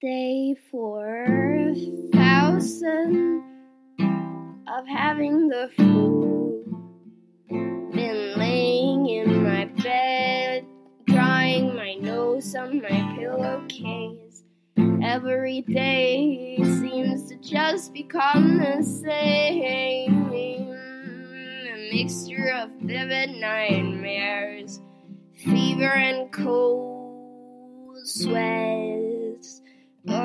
day four thousand of having the flu. Been laying in my bed, drying my nose on my pillowcase. Every day seems to just become the same. A mixture of vivid nightmares, fever and cold sweats. Didn't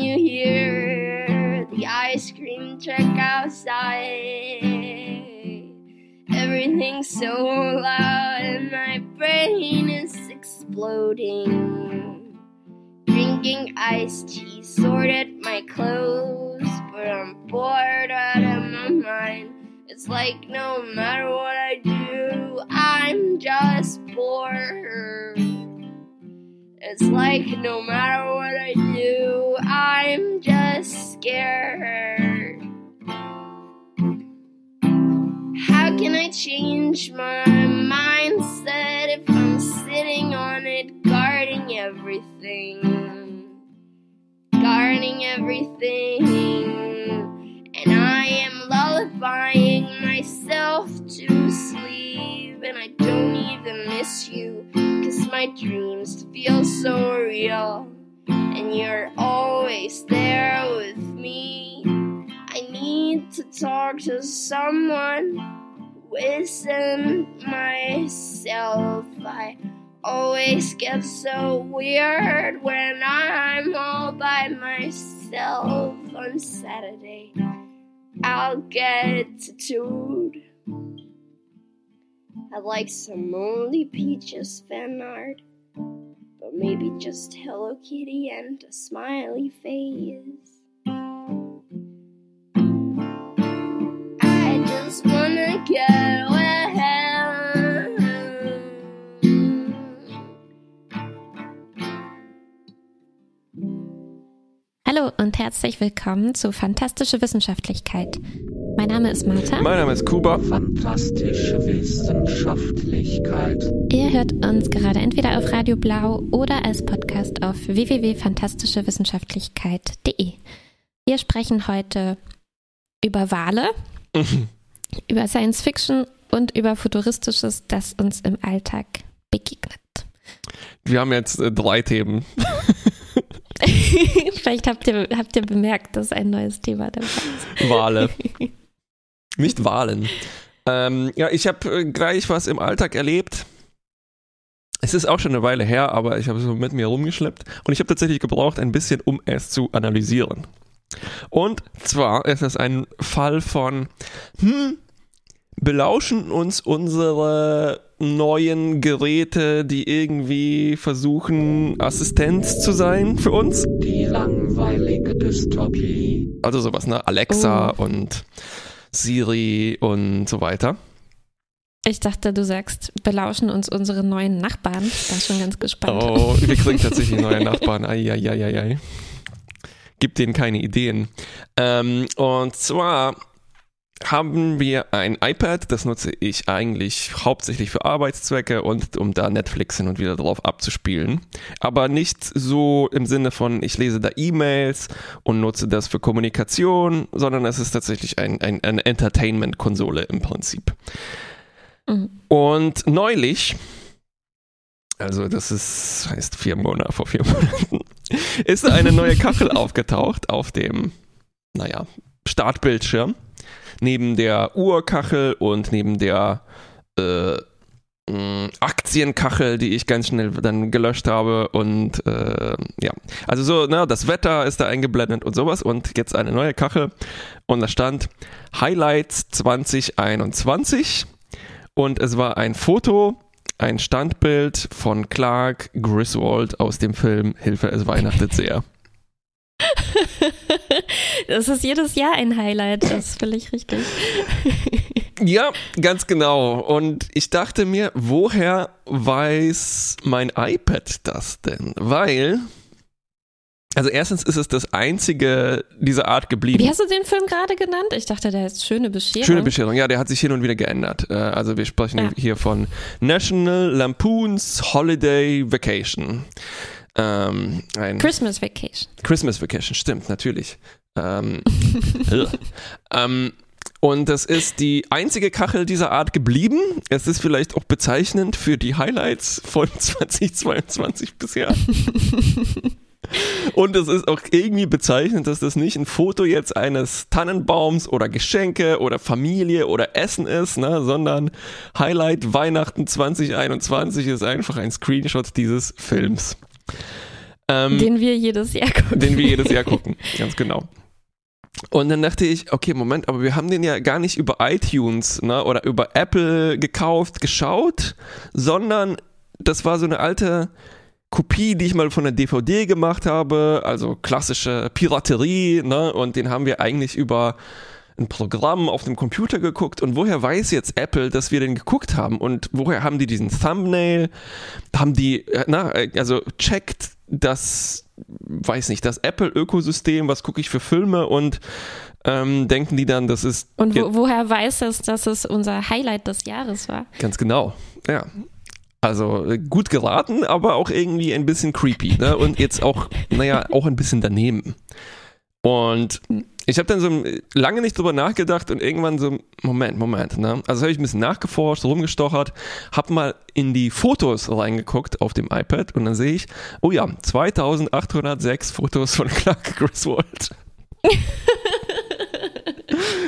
you hear the ice cream truck outside? Everything's so loud and my brain is exploding. Drinking iced tea, sorted my clothes, but I'm bored out of my mind. It's like no matter what I do, I'm just bored. It's like no matter what I do, I'm just scared. How can I change my mindset if I'm sitting on it, guarding everything? Guarding everything. And I am lullabying myself to sleep, and I don't even miss you, cause my dreams feel so real. And you're always there with me. I need to talk to someone who isn't myself. I always get so weird when I'm all by myself on Saturday. I'll get tattooed. I like some moldy peaches fan art, but maybe just Hello Kitty and a smiley face. Hallo und herzlich willkommen zu Fantastische Wissenschaftlichkeit. Mein Name ist Martha. Mein Name ist Kuba. Fantastische Wissenschaftlichkeit. Ihr hört uns gerade entweder auf Radio Blau oder als Podcast auf www.fantastischewissenschaftlichkeit.de. Wir sprechen heute über Wale, über Science Fiction und über Futuristisches, das uns im Alltag begegnet. Wir haben jetzt äh, drei Themen. Vielleicht habt ihr, habt ihr bemerkt, dass ein neues Thema dabei ist. Wale. Nicht Wahlen. Ähm, ja, ich habe äh, gleich was im Alltag erlebt. Es ist auch schon eine Weile her, aber ich habe es so mit mir rumgeschleppt und ich habe tatsächlich gebraucht ein bisschen, um es zu analysieren. Und zwar ist es ein Fall von, hm, belauschen uns unsere neuen Geräte, die irgendwie versuchen, Assistenz zu sein für uns. Die langweilige Dystopie. Also sowas, ne? Alexa Oh. und Siri und so weiter. Ich dachte, du sagst, belauschen uns unsere neuen Nachbarn. Ich war schon ganz gespannt. Oh, wir kriegen tatsächlich neue Nachbarn. Eieieiei. Gibt denen keine Ideen. Ähm, und zwar haben wir ein iPad, das nutze ich eigentlich hauptsächlich für Arbeitszwecke und um da Netflix hin und wieder drauf abzuspielen. Aber nicht so im Sinne von, ich lese da E-Mails und nutze das für Kommunikation, sondern es ist tatsächlich ein, ein, eine Entertainment-Konsole im Prinzip. Mhm. Und neulich, also das ist, heißt vier Monate, vor vier Monaten, ist eine neue Kachel aufgetaucht auf dem, naja, Startbildschirm. Neben der Uhrkachel und neben der äh, mh, Aktienkachel, die ich ganz schnell dann gelöscht habe und äh, ja, also so, na, das Wetter ist da eingeblendet und sowas und jetzt eine neue Kachel und da stand Highlights 2021 und es war ein Foto, ein Standbild von Clark Griswold aus dem Film Hilfe, es weihnachtet sehr. Das ist jedes Jahr ein Highlight, das ist völlig richtig. Ja, ganz genau. Und ich dachte mir, woher weiß mein iPad das denn? Weil Also erstens ist es das einzige dieser Art geblieben. Wie hast du den Film gerade genannt? Ich dachte, der ist Schöne Bescherung. Schöne Bescherung, ja, der hat sich hin und wieder geändert. Äh, Also wir sprechen Ja. hier von National Lampoon's Holiday Vacation. Ähm, ein Christmas Vacation. Christmas Vacation, stimmt, natürlich. Ähm, ähm, und das ist die einzige Kachel dieser Art geblieben. Es ist vielleicht auch bezeichnend für die Highlights von 2022 bisher. Und es ist auch irgendwie bezeichnend, dass das nicht ein Foto jetzt eines Tannenbaums oder Geschenke oder Familie oder Essen ist, ne, sondern Highlight Weihnachten 2021 ist einfach ein Screenshot dieses Films. Ähm, Den wir jedes Jahr gucken. den wir jedes Jahr gucken, ganz genau. Und dann dachte ich, okay, Moment, aber wir haben den ja gar nicht über iTunes ne, oder über Apple gekauft, geschaut, sondern das war so eine alte Kopie, die ich mal von der DVD gemacht habe, also klassische Piraterie, ne, und den haben wir eigentlich über ein Programm auf dem Computer geguckt und woher weiß jetzt Apple, dass wir den geguckt haben und woher haben die diesen Thumbnail, haben die, äh, na, äh, also checkt das, weiß nicht, das Apple-Ökosystem, was gucke ich für Filme und ähm, denken die dann, das ist Und wo, woher weiß es, dass es unser Highlight des Jahres war? Ganz genau, ja. Also äh, gut geraten, aber auch irgendwie ein bisschen creepy. Ne? Und jetzt auch, naja, auch ein bisschen daneben. Und ich habe dann so lange nicht drüber nachgedacht und irgendwann so, Moment, Moment. Ne? Also habe ich ein bisschen nachgeforscht, rumgestochert, habe mal in die Fotos reingeguckt auf dem iPad und dann sehe ich, oh ja, 2806 Fotos von Clark Griswold.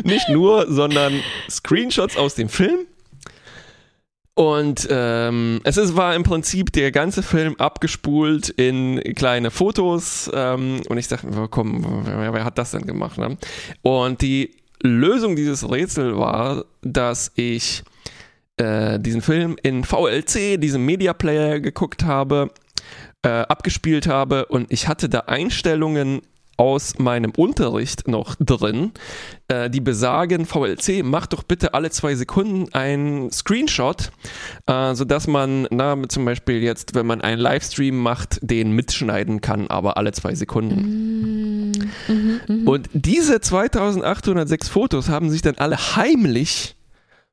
nicht nur, sondern Screenshots aus dem Film. Und ähm, es ist, war im Prinzip der ganze Film abgespult in kleine Fotos. Ähm, und ich dachte, komm, wer, wer hat das denn gemacht? Ne? Und die Lösung dieses Rätsels war, dass ich äh, diesen Film in VLC, diesem Media Player, geguckt habe, äh, abgespielt habe und ich hatte da Einstellungen aus meinem Unterricht noch drin, äh, die besagen, VLC, mach doch bitte alle zwei Sekunden einen Screenshot, äh, sodass man, na, zum Beispiel jetzt, wenn man einen Livestream macht, den mitschneiden kann, aber alle zwei Sekunden. Und diese 2806 Fotos haben sich dann alle heimlich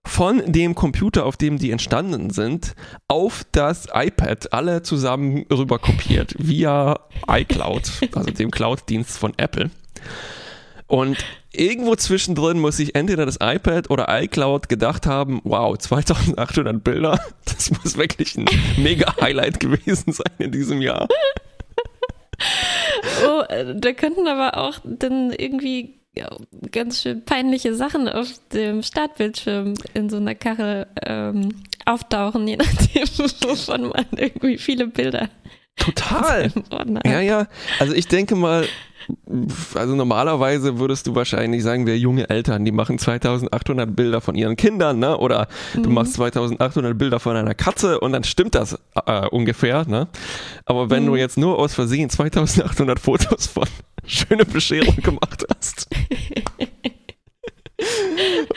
von dem Computer, auf dem die entstanden sind, auf das iPad alle zusammen rüber kopiert via iCloud, also dem Cloud-Dienst von Apple. Und irgendwo zwischendrin muss sich entweder das iPad oder iCloud gedacht haben, wow, 2800 Bilder, das muss wirklich ein mega Highlight gewesen sein in diesem Jahr. Oh, äh, da könnten aber auch dann irgendwie ja, ganz schön peinliche Sachen auf dem Startbildschirm in so einer Kachel ähm, auftauchen, je nachdem, wovon man irgendwie viele Bilder Total. Ja, ja. Also ich denke mal, also normalerweise würdest du wahrscheinlich sagen, wir junge Eltern, die machen 2800 Bilder von ihren Kindern, ne? Oder du machst 2800 Bilder von einer Katze und dann stimmt das äh, ungefähr, ne? Aber wenn du jetzt nur aus Versehen 2800 Fotos von schöne Bescherung gemacht hast.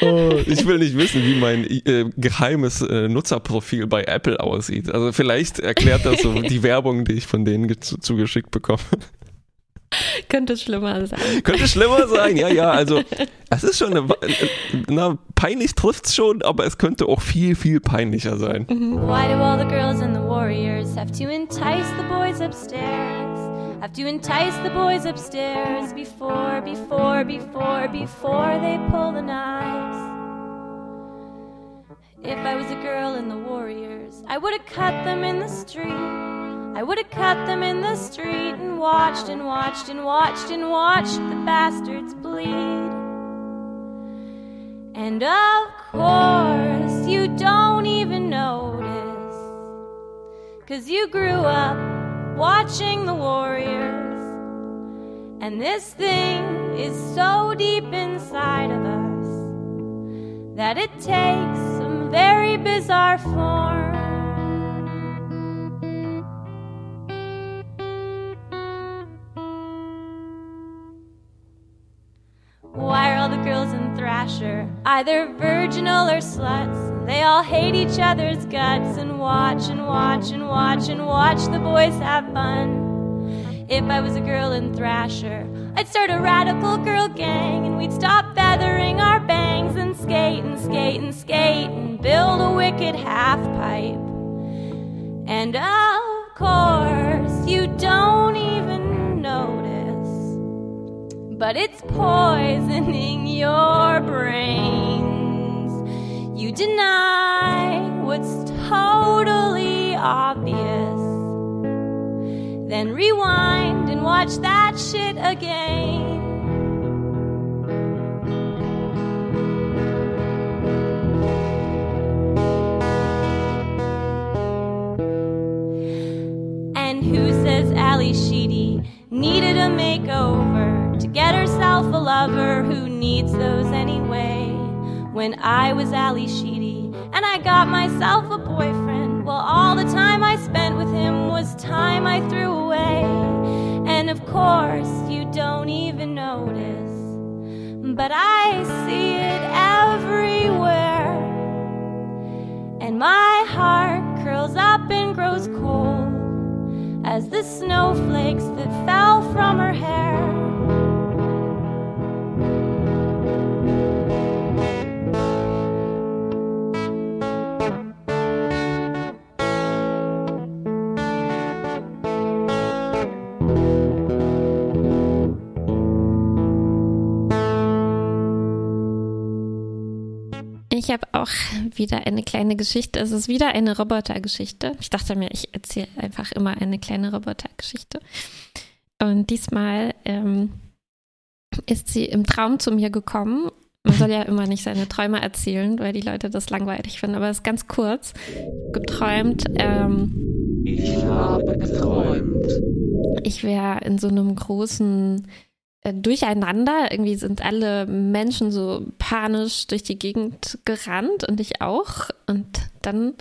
Oh, ich will nicht wissen, wie mein äh, geheimes äh, Nutzerprofil bei Apple aussieht. Also vielleicht erklärt das so die Werbung, die ich von denen ge- zu, zugeschickt bekomme. Könnte schlimmer sein. Könnte schlimmer sein, ja, ja. Also es ist schon, eine, na, peinlich trifft's schon, aber es könnte auch viel, viel peinlicher sein. Why do all the girls in the Warriors have to entice the boys upstairs? Have to entice the boys upstairs before, before, before, before they pull the knives. If I was a girl in the Warriors, I would have cut them in the street. I would have cut them in the street and watched and watched and watched and watched the bastards bleed. And of course, you don't even notice. Cause you grew up watching the Warriors. And this thing is so deep inside of us that it takes some very bizarre form. Why are all the girls in Thrasher either virginal or sluts? They all hate each other's guts and watch and watch and watch and watch the boys have fun. If I was a girl in Thrasher, I'd start a radical girl gang and we'd stop feathering our bangs and skate and skate and skate and build a wicked half pipe. And of course, you don't even notice, but it's poisoning your brains. You deny what's totally obvious. Then rewind and watch that shit again. And who says Ali Sheedy needed a makeover get herself a lover who needs those anyway? When I was Ali Sheedy and I got myself a boyfriend, well, all the time I spent with him was time I threw away. And of course, you don't even notice, but I see it everywhere. And my heart curls up and grows cold as the snowflakes that fell from her hair. Habe auch wieder eine kleine Geschichte. Es ist wieder eine Robotergeschichte. Ich dachte mir, ich erzähle einfach immer eine kleine Robotergeschichte. Und diesmal ähm, ist sie im Traum zu mir gekommen. Man soll ja immer nicht seine Träume erzählen, weil die Leute das langweilig finden. Aber es ist ganz kurz. Geträumt, ähm, Ich habe geträumt. ich wäre in so einem großen Durcheinander. Irgendwie sind alle Menschen so panisch durch die Gegend gerannt und ich auch. Und dann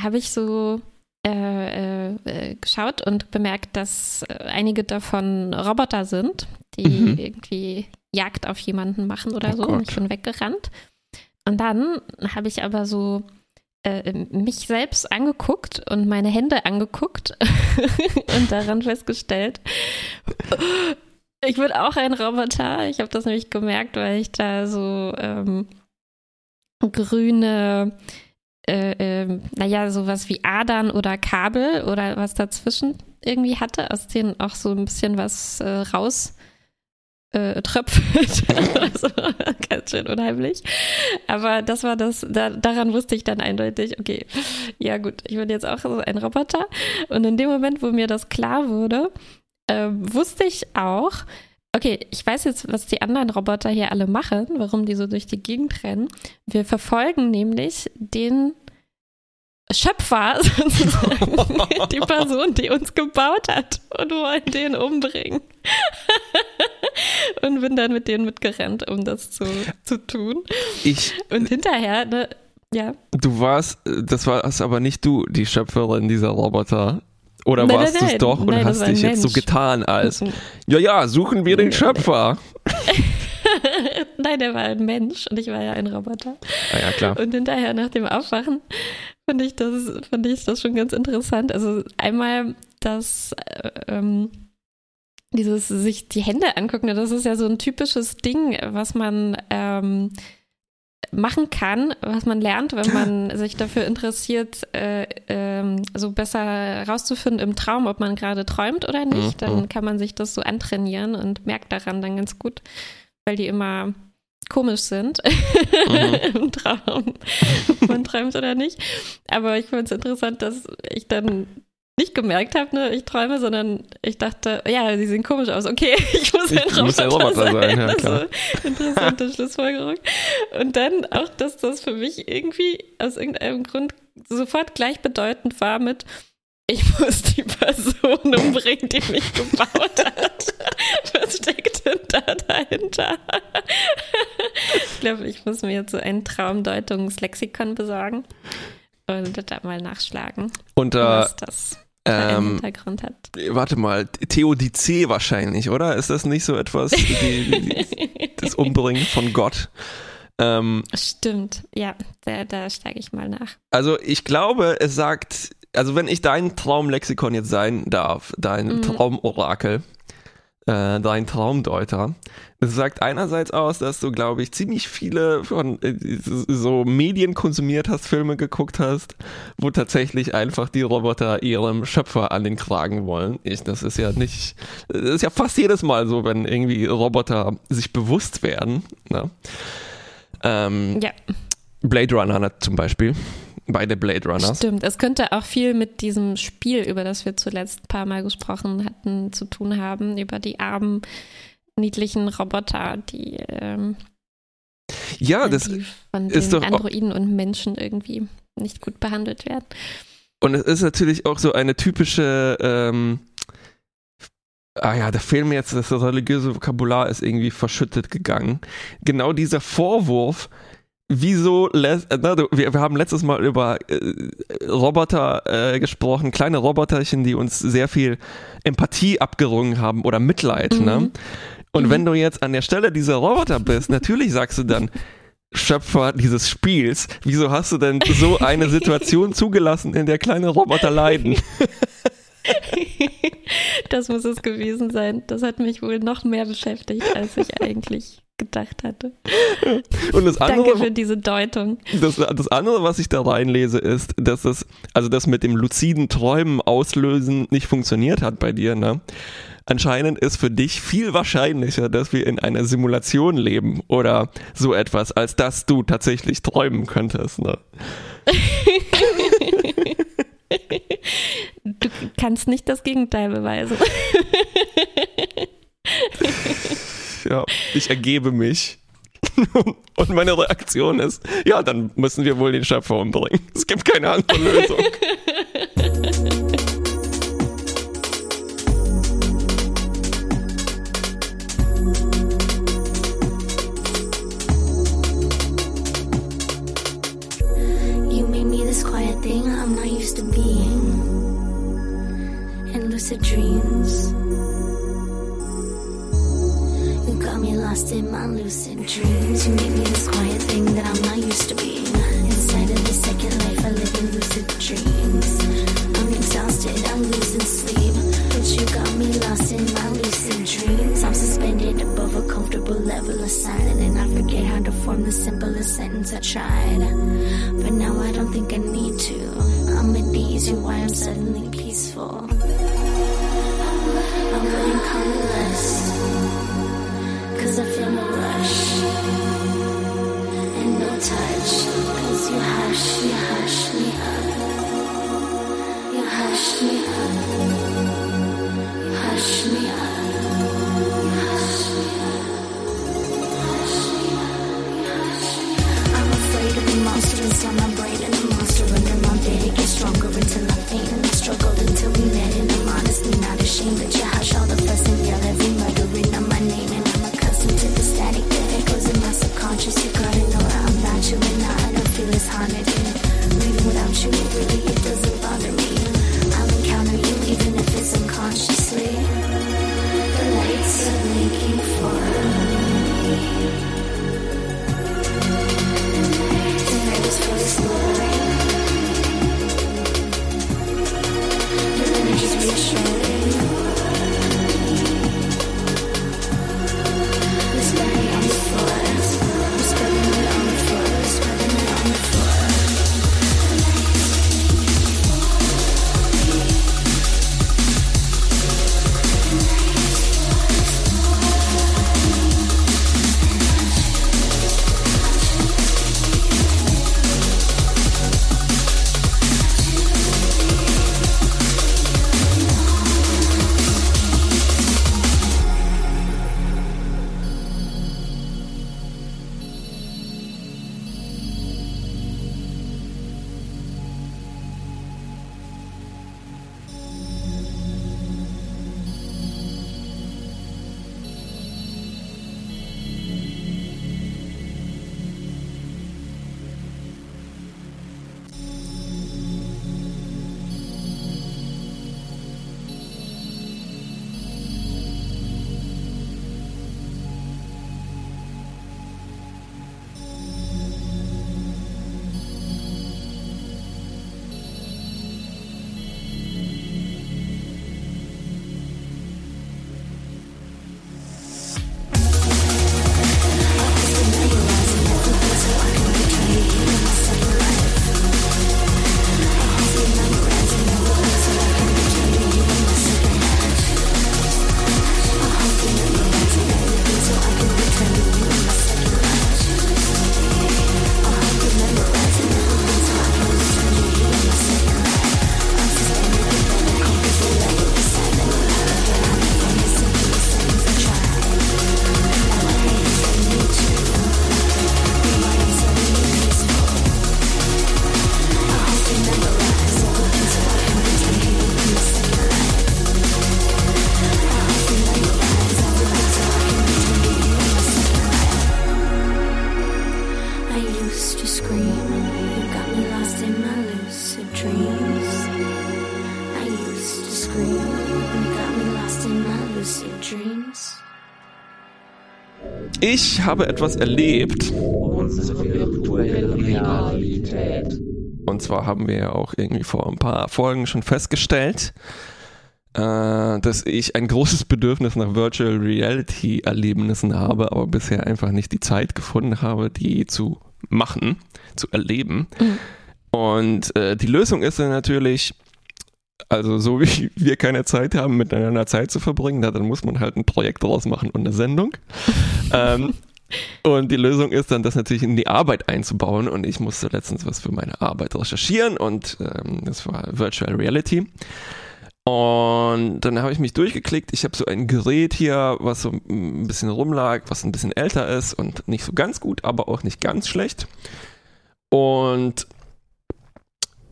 habe ich so äh, äh, geschaut und bemerkt, dass äh, einige davon Roboter sind, die Mhm. irgendwie Jagd auf jemanden machen oder Oh so. Gott. Und ich bin weggerannt. Und dann habe ich aber so äh, mich selbst angeguckt und meine Hände angeguckt und daran festgestellt, ich bin auch ein Roboter. Ich habe das nämlich gemerkt, weil ich da so ähm, grüne, äh, ähm, naja, sowas wie Adern oder Kabel oder was dazwischen irgendwie hatte, aus denen auch so ein bisschen was äh, raus äh, tröpfelt. also, ganz schön unheimlich. Aber das war das, da, daran wusste ich dann eindeutig, okay, ja gut, ich bin jetzt auch so ein Roboter. Und in dem Moment, wo mir das klar wurde, ähm, wusste ich auch, okay, ich weiß jetzt, was die anderen Roboter hier alle machen, warum die so durch die Gegend rennen. Wir verfolgen nämlich den Schöpfer, sozusagen, die Person, die uns gebaut hat und wollen den umbringen. und bin dann mit denen mitgerannt, um das zu, zu tun. Ich, Und hinterher, ne, ja, du warst, das warst aber nicht du, die Schöpferin dieser Roboter. Oder Nein, warst du es doch und Nein, hast dich jetzt so getan als, ja, ja, suchen wir den Schöpfer. Nein, der war ein Mensch und ich war ja ein Roboter. Ah ja, klar. Und hinterher nach dem Aufwachen fand ich das, fand ich das schon ganz interessant. Also einmal das, äh, ähm, dieses sich die Hände angucken, das ist ja so ein typisches Ding, was man ähm, machen kann, was man lernt, wenn man sich dafür interessiert, äh, ähm, so besser rauszufinden im Traum, ob man gerade träumt oder nicht. Mhm. Dann kann man sich das so antrainieren und merkt daran dann ganz gut, weil die immer komisch sind im Traum, ob man träumt oder nicht. Aber ich fand es interessant, dass ich dann nicht gemerkt habe, ne, ich träume, sondern ich dachte, ja, sie sehen komisch aus. Okay, ich muss ein Ich muss ein Roboter sein, ja, klar. Also, interessante Schlussfolgerung. Und dann auch, dass das für mich irgendwie aus irgendeinem Grund sofort gleichbedeutend war mit ich muss die Person umbringen, die mich gebaut hat. Was steckt denn da dahinter? Ich glaube, ich muss mir jetzt so ein Traumdeutungslexikon besorgen und da mal nachschlagen, Unter, was das ähm, Hintergrund hat. warte mal, Theodizee wahrscheinlich, oder? Ist das nicht so etwas, die, das Umbringen von Gott? Ähm, Stimmt, ja, da, da steige ich mal nach. also ich glaube, es sagt also wenn ich dein Traumlexikon jetzt sein darf, dein Mhm. Traumorakel, äh, dein Traumdeuter, das sagt einerseits aus, dass du, glaube ich, ziemlich viele von äh, so Medien konsumiert hast, Filme geguckt hast, wo tatsächlich einfach die Roboter ihrem Schöpfer an den Kragen wollen. Ich, das ist ja nicht, das ist ja fast jedes Mal so, wenn irgendwie Roboter sich bewusst werden. Ne? Ähm, Ja, Blade Runner zum Beispiel. Beide Blade Runners. stimmt. Es könnte auch viel mit diesem Spiel, über das wir zuletzt ein paar Mal gesprochen hatten, zu tun haben, über die armen, niedlichen Roboter, die, ähm, Ja, das, die von ist den doch Androiden und Menschen irgendwie nicht gut behandelt werden. Und es ist natürlich auch so eine typische, ähm, ah ja, da fehlt mir jetzt, das religiöse Vokabular ist irgendwie verschüttet gegangen. Genau dieser Vorwurf, wieso, lässt, äh, na, du, wir, wir haben letztes Mal über äh, Roboter äh, gesprochen, kleine Roboterchen, die uns sehr viel Empathie abgerungen haben oder Mitleid, ne? Mhm. Und Mhm. wenn du jetzt an der Stelle dieser Roboter bist, natürlich sagst du dann, Schöpfer dieses Spiels, wieso hast du denn so eine Situation zugelassen, in der kleine Roboter leiden? Das muss es gewesen sein. Das hat mich wohl noch mehr beschäftigt, als ich eigentlich gedacht hatte. Und das Danke andere, für diese Deutung. das, das andere, was ich da reinlese, ist, dass das, also das mit dem luziden Träumen auslösen nicht funktioniert hat bei dir, ne? Anscheinend ist für dich viel wahrscheinlicher, dass wir in einer Simulation leben oder so etwas, als dass du tatsächlich träumen könntest, ne? Du kannst nicht das Gegenteil beweisen. Ja, ich ergebe mich. Und meine Reaktion ist, ja, dann müssen wir wohl den Schöpfer umbringen. Es gibt keine andere Lösung. You made me this quiet thing I'm not used to being. In lucid dreams. Got me lost in my lucid dreams. You made me this quiet thing that I'm not used to being. Inside of this second life, I live in lucid dreams. I'm exhausted, I'm losing sleep. But you got me lost in my lucid dreams. I'm suspended above a comfortable level of silence. And I forget how to form the simplest sentence I tried. But now I don't think I need to. I'm at ease, you why I'm suddenly peaceful. I'm getting colorless. Cause I feel no rush. And no touch. You hush, you hush me up. You hush me up. You hush me up. You hush me up. Hush me up. Hush me up. I'm afraid of the monster inside my brain and the monster under my bed. It gets stronger until I faint and I struggled until we met. And I'm honestly not ashamed that you hush all the Don't you believe? Ich habe etwas erlebt. Und zwar haben wir ja auch irgendwie vor ein paar Folgen schon festgestellt, äh, dass ich ein großes Bedürfnis nach Virtual Reality Erlebnissen habe, aber bisher einfach nicht die Zeit gefunden habe, die zu machen, zu erleben. Und äh, die Lösung ist dann natürlich, also so wie wir keine Zeit haben, miteinander Zeit zu verbringen, na, dann muss man halt ein Projekt draus machen und eine Sendung. ähm, und die Lösung ist dann, das natürlich in die Arbeit einzubauen. Und ich musste letztens was für meine Arbeit recherchieren und ähm, das war Virtual Reality. Und dann habe ich mich durchgeklickt. Ich habe so ein Gerät hier, was so ein bisschen rumlag, was ein bisschen älter ist und nicht so ganz gut, aber auch nicht ganz schlecht. Und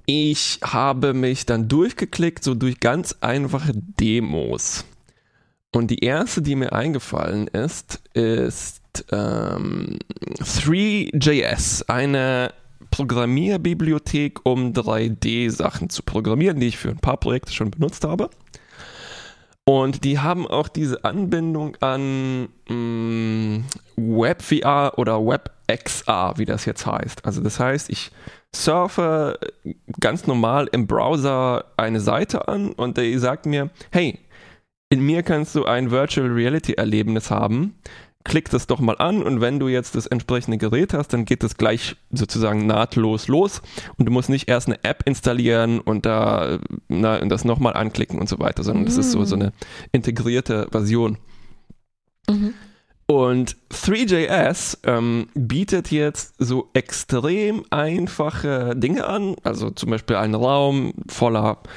ich habe mich dann durchgeklickt, so durch ganz einfache Demos. Und die erste, die mir eingefallen ist, ist ähm, 3JS, eine Programmierbibliothek, um 3D-Sachen zu programmieren, die ich für ein paar Projekte schon benutzt habe. Und die haben auch diese Anbindung an mh, WebVR oder WebXR, wie das jetzt heißt. Also das heißt, ich surfe ganz normal im Browser eine Seite an und der sagt mir, hey, in mir kannst du ein Virtual Reality Erlebnis haben. Klick das doch mal an und wenn du jetzt das entsprechende Gerät hast, dann geht das gleich sozusagen nahtlos los und du musst nicht erst eine App installieren und da na, und das nochmal anklicken und so weiter, sondern das ist so, so eine integrierte Version. Mhm. Und 3JS ähm, bietet jetzt so extrem einfache Dinge an, also zum Beispiel einen Raum voller äh,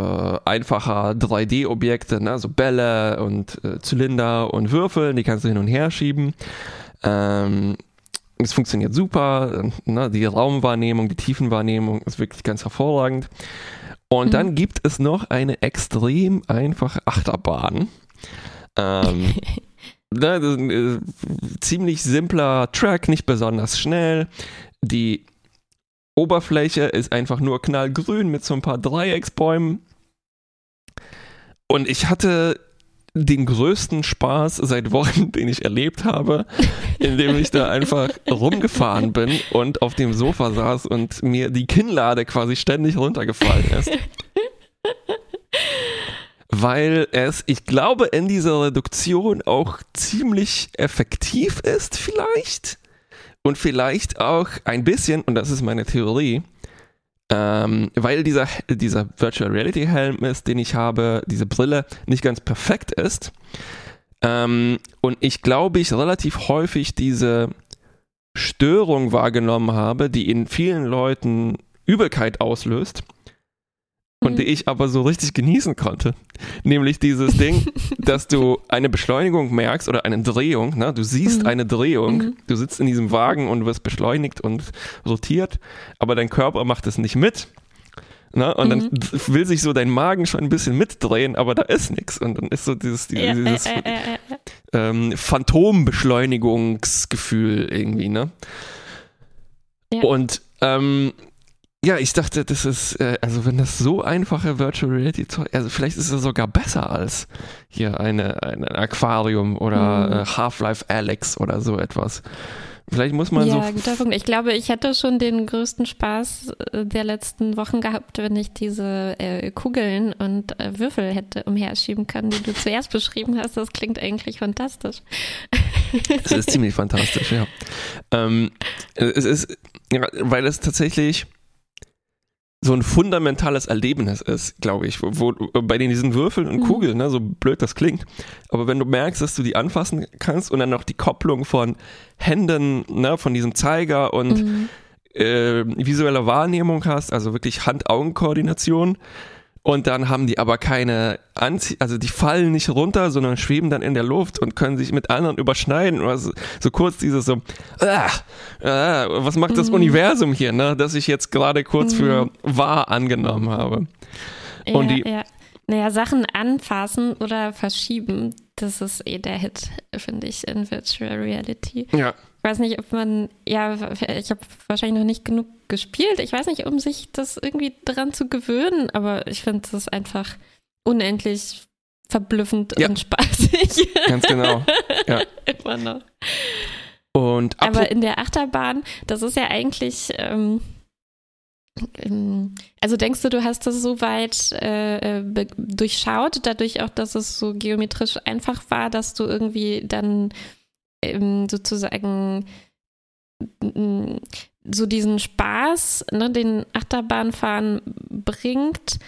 einfacher 3D-Objekte, ne? so Bälle und äh, Zylinder und Würfel, die kannst du hin und her schieben. Ähm, es funktioniert super, ne? die Raumwahrnehmung, die Tiefenwahrnehmung ist wirklich ganz hervorragend. Und Mhm. dann gibt es noch eine extrem einfache Achterbahn. Ähm, ne, äh, ziemlich simpler Track, nicht besonders schnell. Die Oberfläche ist einfach nur knallgrün mit so ein paar Dreiecksbäumen. Und ich hatte den größten Spaß seit Wochen, den ich erlebt habe, indem ich da einfach rumgefahren bin und auf dem Sofa saß und mir die Kinnlade quasi ständig runtergefallen ist. Weil es, ich glaube, in dieser Reduktion auch ziemlich effektiv ist, vielleicht. Und vielleicht auch ein bisschen, und das ist meine Theorie, ähm, weil dieser, dieser Virtual Reality Helm ist, den ich habe, diese Brille nicht ganz perfekt ist. Ähm, und ich glaube, ich relativ häufig diese Störung wahrgenommen habe, die in vielen Leuten Übelkeit auslöst und die ich aber so richtig genießen konnte. Nämlich dieses Ding, dass du eine Beschleunigung merkst oder eine Drehung, ne? du siehst Mhm. eine Drehung, Mhm. du sitzt in diesem Wagen und wirst beschleunigt und rotiert, aber dein Körper macht es nicht mit. Ne? Und dann will sich so dein Magen schon ein bisschen mitdrehen, aber da ist nichts. Und dann ist so dieses, Ja, äh, dieses äh, äh, äh. ähm, Phantombeschleunigungsgefühl irgendwie, ne? Ja. Und ähm, ja, ich dachte, das ist, äh, also wenn das so einfache Virtual Reality, also vielleicht ist es sogar besser als hier eine, ein Aquarium oder Mhm. äh, Half-Life Alex oder so etwas. Vielleicht muss man ja, so guter Punkt. Ich glaube, ich hätte schon den größten Spaß äh, der letzten Wochen gehabt, wenn ich diese äh, Kugeln und äh, Würfel hätte umherschieben können, die du zuerst beschrieben hast. Das klingt eigentlich fantastisch. Es ist ziemlich fantastisch, ja. Ähm, es ist, ja, weil es tatsächlich so ein fundamentales Erlebnis ist, glaube ich, wo, wo bei den diesen Würfeln und Mhm. Kugeln, ne, so blöd das klingt, aber wenn du merkst, dass du die anfassen kannst und dann noch die Kopplung von Händen, ne, von diesem Zeiger und Mhm. äh, visuelle Wahrnehmung hast, also wirklich Hand-Augen-Koordination. Und dann haben die aber keine Anzie also die fallen nicht runter, sondern schweben dann in der Luft und können sich mit anderen überschneiden. Oder so, kurz dieses so, ah, ah, was macht das Mhm. Universum hier, ne? Das ich jetzt gerade kurz für wahr angenommen habe. Und ja, die- ja. Naja, Sachen anfassen oder verschieben, das ist eh der Hit, finde ich, in Virtual Reality. Ja. Ich weiß nicht, ob man, ja, ich habe wahrscheinlich noch nicht genug gespielt. Ich weiß nicht, um sich das irgendwie dran zu gewöhnen, aber ich finde es einfach unendlich verblüffend Ja. und spaßig. Ganz genau. Ja. Immer noch. Und Aber in der Achterbahn, das ist ja eigentlich. Ähm, ähm, also denkst du, du hast das so weit äh, äh, durchschaut, dadurch auch, dass es so geometrisch einfach war, dass du irgendwie dann ähm, sozusagen so diesen Spaß, ne, den Achterbahnfahren bringt,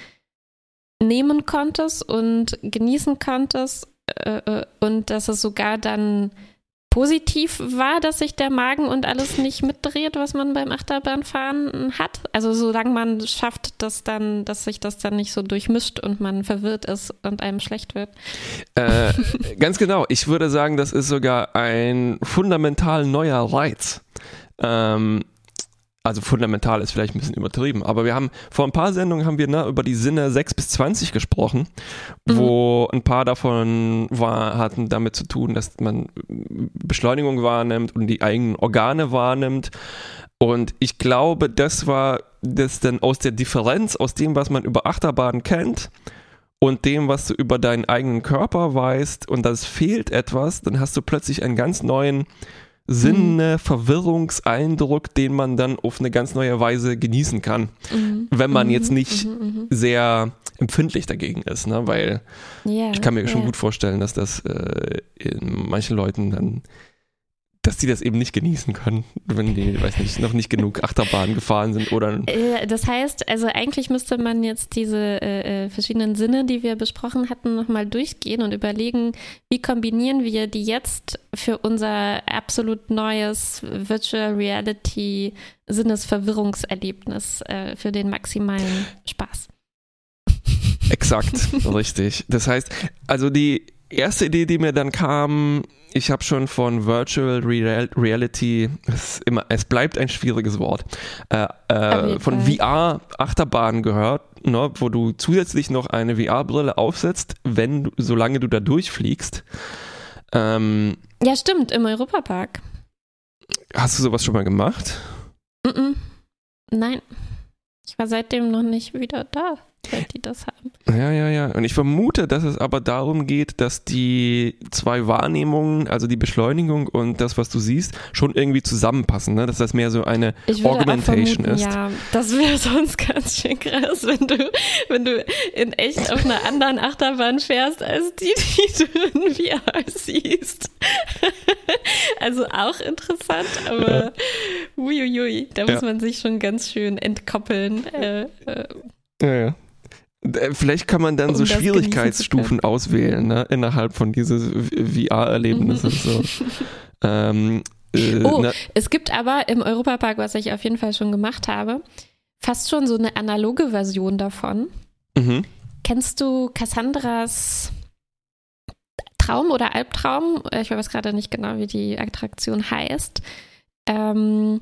nehmen konntest und genießen konntest äh, äh, und dass es sogar dann positiv war, dass sich der Magen und alles nicht mitdreht, was man beim Achterbahnfahren hat. Also solange man schafft, dass dann, dass sich das dann nicht so durchmischt und man verwirrt ist und einem schlecht wird. Äh, ganz genau. Ich würde sagen, das ist sogar ein fundamental neuer Reiz. Ähm, also fundamental ist vielleicht ein bisschen übertrieben, aber wir haben vor ein paar Sendungen haben wir ne, über die Sinne 6 bis 20 gesprochen, wo ein paar davon war, hatten damit zu tun, dass man Beschleunigung wahrnimmt und die eigenen Organe wahrnimmt. Und ich glaube, das war das dann aus der Differenz, aus dem, was man über Achterbahnen kennt, und dem, was du über deinen eigenen Körper weißt und das fehlt etwas, dann hast du plötzlich einen ganz neuen Sinne, Verwirrungseindruck, den man dann auf eine ganz neue Weise genießen kann, Mhm. wenn man jetzt nicht Mhm, mhm. sehr empfindlich dagegen ist, ne? weil Ja, ich kann mir schon ja. gut vorstellen, dass das äh, in manchen Leuten dann, dass die das eben nicht genießen können, wenn die, weiß nicht, noch nicht genug Achterbahn gefahren sind oder Äh, Das heißt, also eigentlich müsste man jetzt diese äh, äh, verschiedenen Sinne, die wir besprochen hatten, nochmal durchgehen und überlegen, wie kombinieren wir die jetzt für unser absolut neues Virtual Reality Sinnesverwirrungserlebnis äh, für den maximalen Spaß. Exakt, richtig. Das heißt, also die erste Idee, die mir dann kam, ich habe schon von Virtual Real Reality, es, immer, es bleibt ein schwieriges Wort, äh, äh, von. VR-Achterbahnen gehört, ne, wo du zusätzlich noch eine VR-Brille aufsetzt, wenn du, solange du da durchfliegst. Ähm, Ja, stimmt, im Europapark. hast du sowas schon mal gemacht? Mm -mm. Nein, ich war seitdem noch nicht wieder da, die das haben. Ja, ja, ja. Und ich vermute, dass es aber darum geht, dass die zwei Wahrnehmungen, also die Beschleunigung und das, was du siehst, schon irgendwie zusammenpassen, ne? Dass das mehr so eine Augmentation vermuten, ist. Ja, das wäre sonst ganz schön krass, wenn du, wenn du in echt auf einer anderen Achterbahn fährst, als die, die du in VR siehst. Also auch interessant, aber uiuiui, da muss Ja. man sich schon ganz schön entkoppeln. Äh, äh, Ja, ja. Äh, Vielleicht kann man dann Um so das Schwierigkeitsstufen auswählen, ne? Innerhalb von dieses VR-Erlebnisses. So. ähm, äh, Oh, na, es gibt aber im Europapark, was ich auf jeden Fall schon gemacht habe, fast schon so eine analoge Version davon. mhm. Kennst du Cassandras Traum oder Albtraum? Ich weiß gerade nicht genau, wie die Attraktion heißt. Ähm,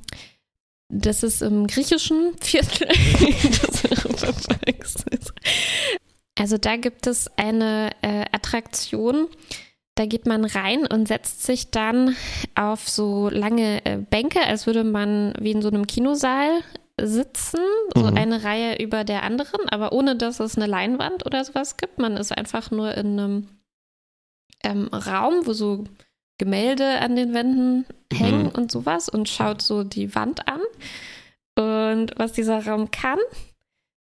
das ist im griechischen Viertel Europaparks. Also da gibt es eine äh, Attraktion, da geht man rein und setzt sich dann auf so lange äh, Bänke, als würde man wie in so einem Kinosaal sitzen, so Mhm. eine Reihe über der anderen, aber ohne dass es eine Leinwand oder sowas gibt. Man ist einfach nur in einem ähm, Raum, wo so Gemälde an den Wänden hängen Mhm. und sowas und schaut so die Wand an. Und was dieser Raum kann,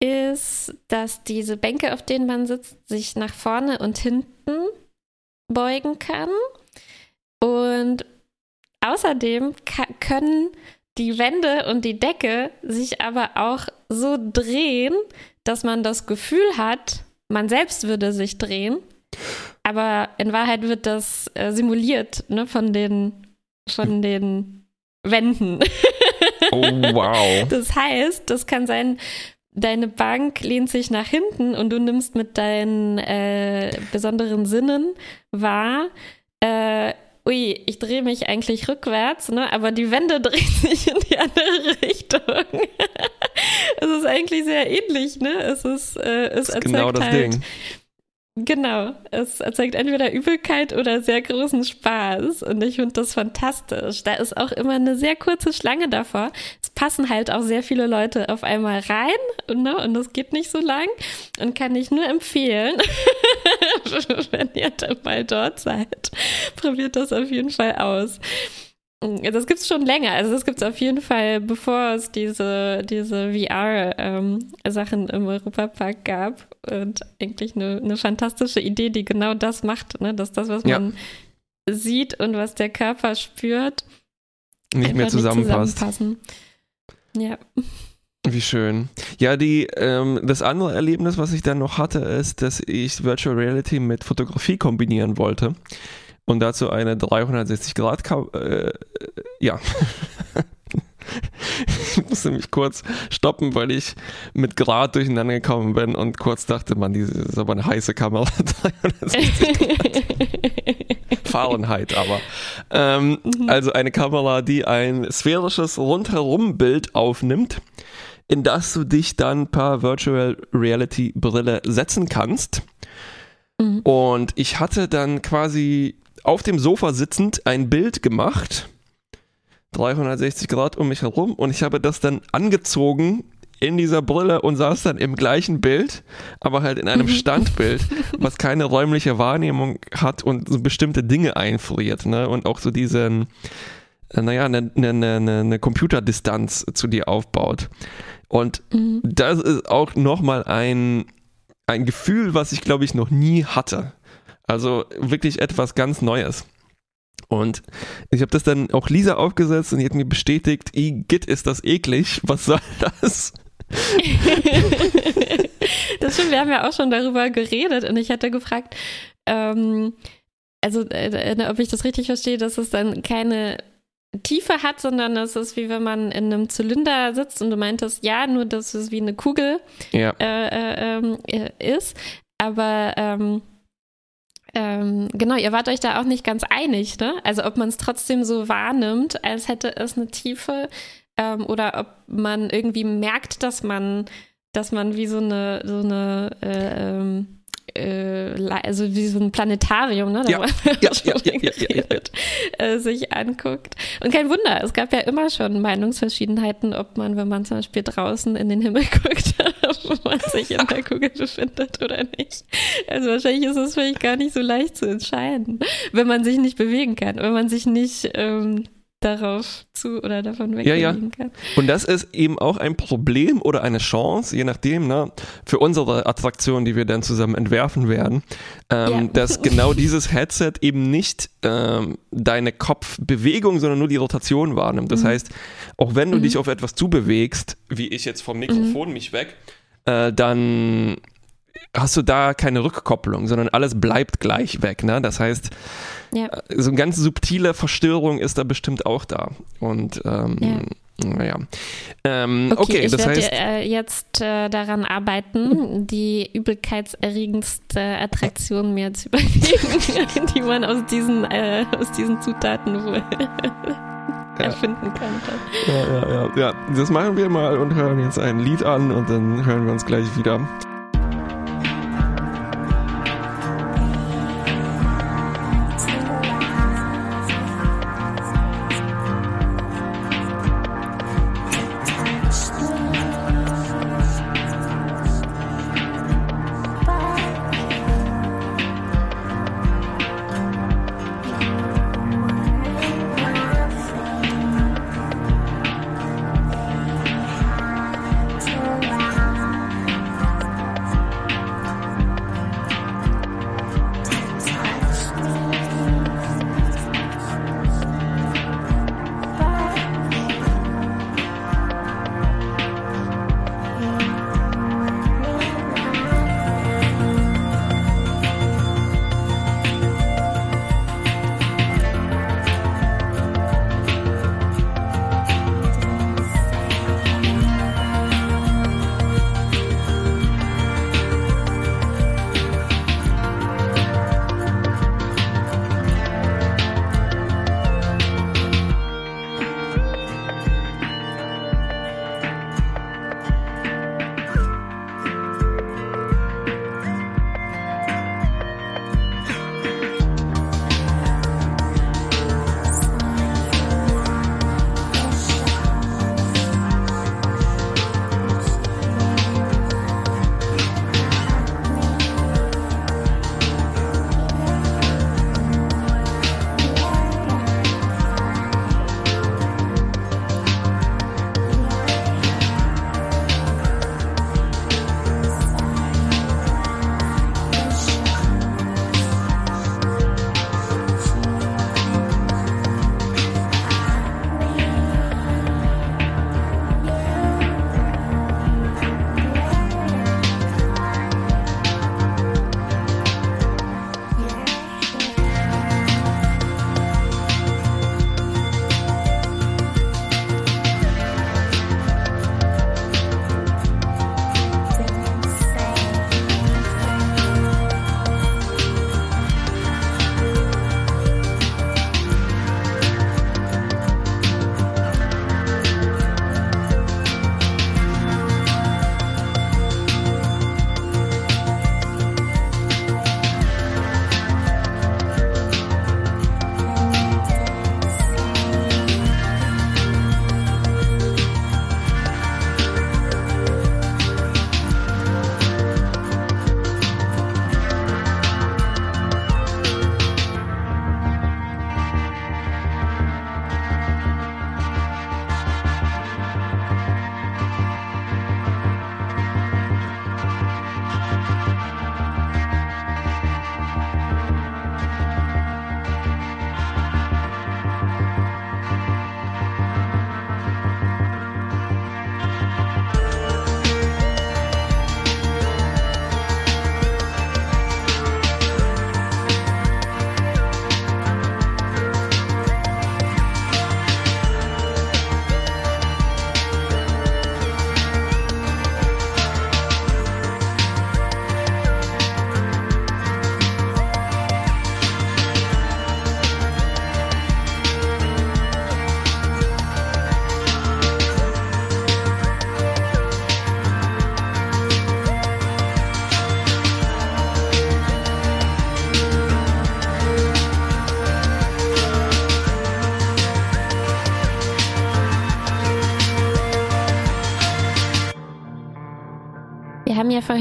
ist, dass diese Bänke, auf denen man sitzt, sich nach vorne und hinten beugen kann. Und außerdem können die Wände und die Decke sich aber auch so drehen, dass man das Gefühl hat, man selbst würde sich drehen. Aber in Wahrheit wird das äh, simuliert ne, von den, von den Wänden. Oh, wow. Das heißt, das kann sein, deine Bank lehnt sich nach hinten und du nimmst mit deinen äh, besonderen Sinnen wahr, äh, ui, ich drehe mich eigentlich rückwärts, ne? aber die Wände drehen sich in die andere Richtung. es ist eigentlich sehr ähnlich, ne? Es ist, äh, es Das ist erzeugt genau das halt, Ding. Genau, es erzeugt entweder Übelkeit oder sehr großen Spaß und ich finde das fantastisch. Da ist auch immer eine sehr kurze Schlange davor. Es passen halt auch sehr viele Leute auf einmal rein ne? und das geht nicht so lang und kann ich nur empfehlen, wenn ihr dann mal dort seid, probiert das auf jeden Fall aus. Das gibt's schon länger. Also das gibt's auf jeden Fall, bevor es diese, diese VR-Sachen im Europapark gab. Und eigentlich eine, eine fantastische Idee, die genau das macht, ne? dass das, was Ja. man sieht und was der Körper spürt, Nicht mehr zusammenpasst. zusammenpassen. Ja. Wie schön. Ja, die, ähm, das andere Erlebnis, was ich dann noch hatte, ist, dass ich Virtual Reality mit Fotografie kombinieren wollte und dazu eine 360 Grad, äh, ja. ich musste mich kurz stoppen, weil ich mit Grad durcheinander gekommen bin und kurz dachte, man, diese ist aber eine heiße Kamera. 360 Fahrenheit aber. Ähm, Also eine Kamera, die ein sphärisches Rundherum-Bild aufnimmt, in das du dich dann per Virtual Reality Brille setzen kannst. Mhm. Und ich hatte dann quasi auf dem Sofa sitzend ein Bild gemacht, 360 Grad um mich herum, und ich habe das dann angezogen in dieser Brille und saß dann im gleichen Bild, aber halt in einem Standbild, was keine räumliche Wahrnehmung hat und so bestimmte Dinge einfriert, ne? Und auch so diesen, äh, naja, eine ne, ne, ne, ne Computerdistanz zu dir aufbaut. Und Mhm. das ist auch nochmal ein, ein Gefühl, was ich glaube ich noch nie hatte. Also wirklich etwas ganz Neues. Und ich habe das dann auch Lisa aufgesetzt und die hat mir bestätigt, Igitt, ist das eklig, was soll das? das stimmt, wir haben ja auch schon darüber geredet und ich hatte gefragt, ähm, also äh, ob ich das richtig verstehe, dass es dann keine Tiefe hat, sondern es ist wie wenn man in einem Zylinder sitzt und du meintest, ja, nur dass es wie eine Kugel Ja. äh, äh, ähm, äh, ist. Aber ähm, ähm, genau, ihr wart euch da auch nicht ganz einig, ne? Also ob man es trotzdem so wahrnimmt, als hätte es eine Tiefe, ähm, oder ob man irgendwie merkt, dass man, dass man wie so eine, so eine äh, ähm, äh, also wie so ein Planetarium, ne? Ja, wir ja, schon ja, ja, ja, ja, ja. geredet, äh, sich anguckt. Und kein Wunder, es gab ja immer schon Meinungsverschiedenheiten, ob man, wenn man zum Beispiel draußen in den Himmel guckt, ob man sich in der Kugel befindet oder nicht. Also wahrscheinlich ist es vielleicht gar nicht so leicht zu entscheiden, wenn man sich nicht bewegen kann, wenn man sich nicht ähm, darauf zu oder davon Ja, ja. wegbewegen kann. Und das ist eben auch ein Problem oder eine Chance, je nachdem, ne, für unsere Attraktion, die wir dann zusammen entwerfen werden, ähm, Ja. dass genau dieses Headset eben nicht ähm, deine Kopfbewegung, sondern nur die Rotation wahrnimmt. Das heißt, auch wenn du dich auf etwas zubewegst, wie ich jetzt vom Mikrofon mich weg, äh, dann hast du da keine Rückkopplung, sondern alles bleibt gleich weg. Ne? Das heißt, Ja. so eine ganz subtile Verstörung ist da bestimmt auch da. Und ähm, Ja. naja. Ähm, Okay, okay, ich das werde heißt, äh, jetzt äh, daran arbeiten, die übelkeitserregendste Attraktion mir zu überlegen, die man aus diesen, äh, aus diesen Zutaten wohl erfinden könnte. ja, ja, ja, ja, das machen wir mal und hören jetzt ein Lied an und dann hören wir uns gleich wieder.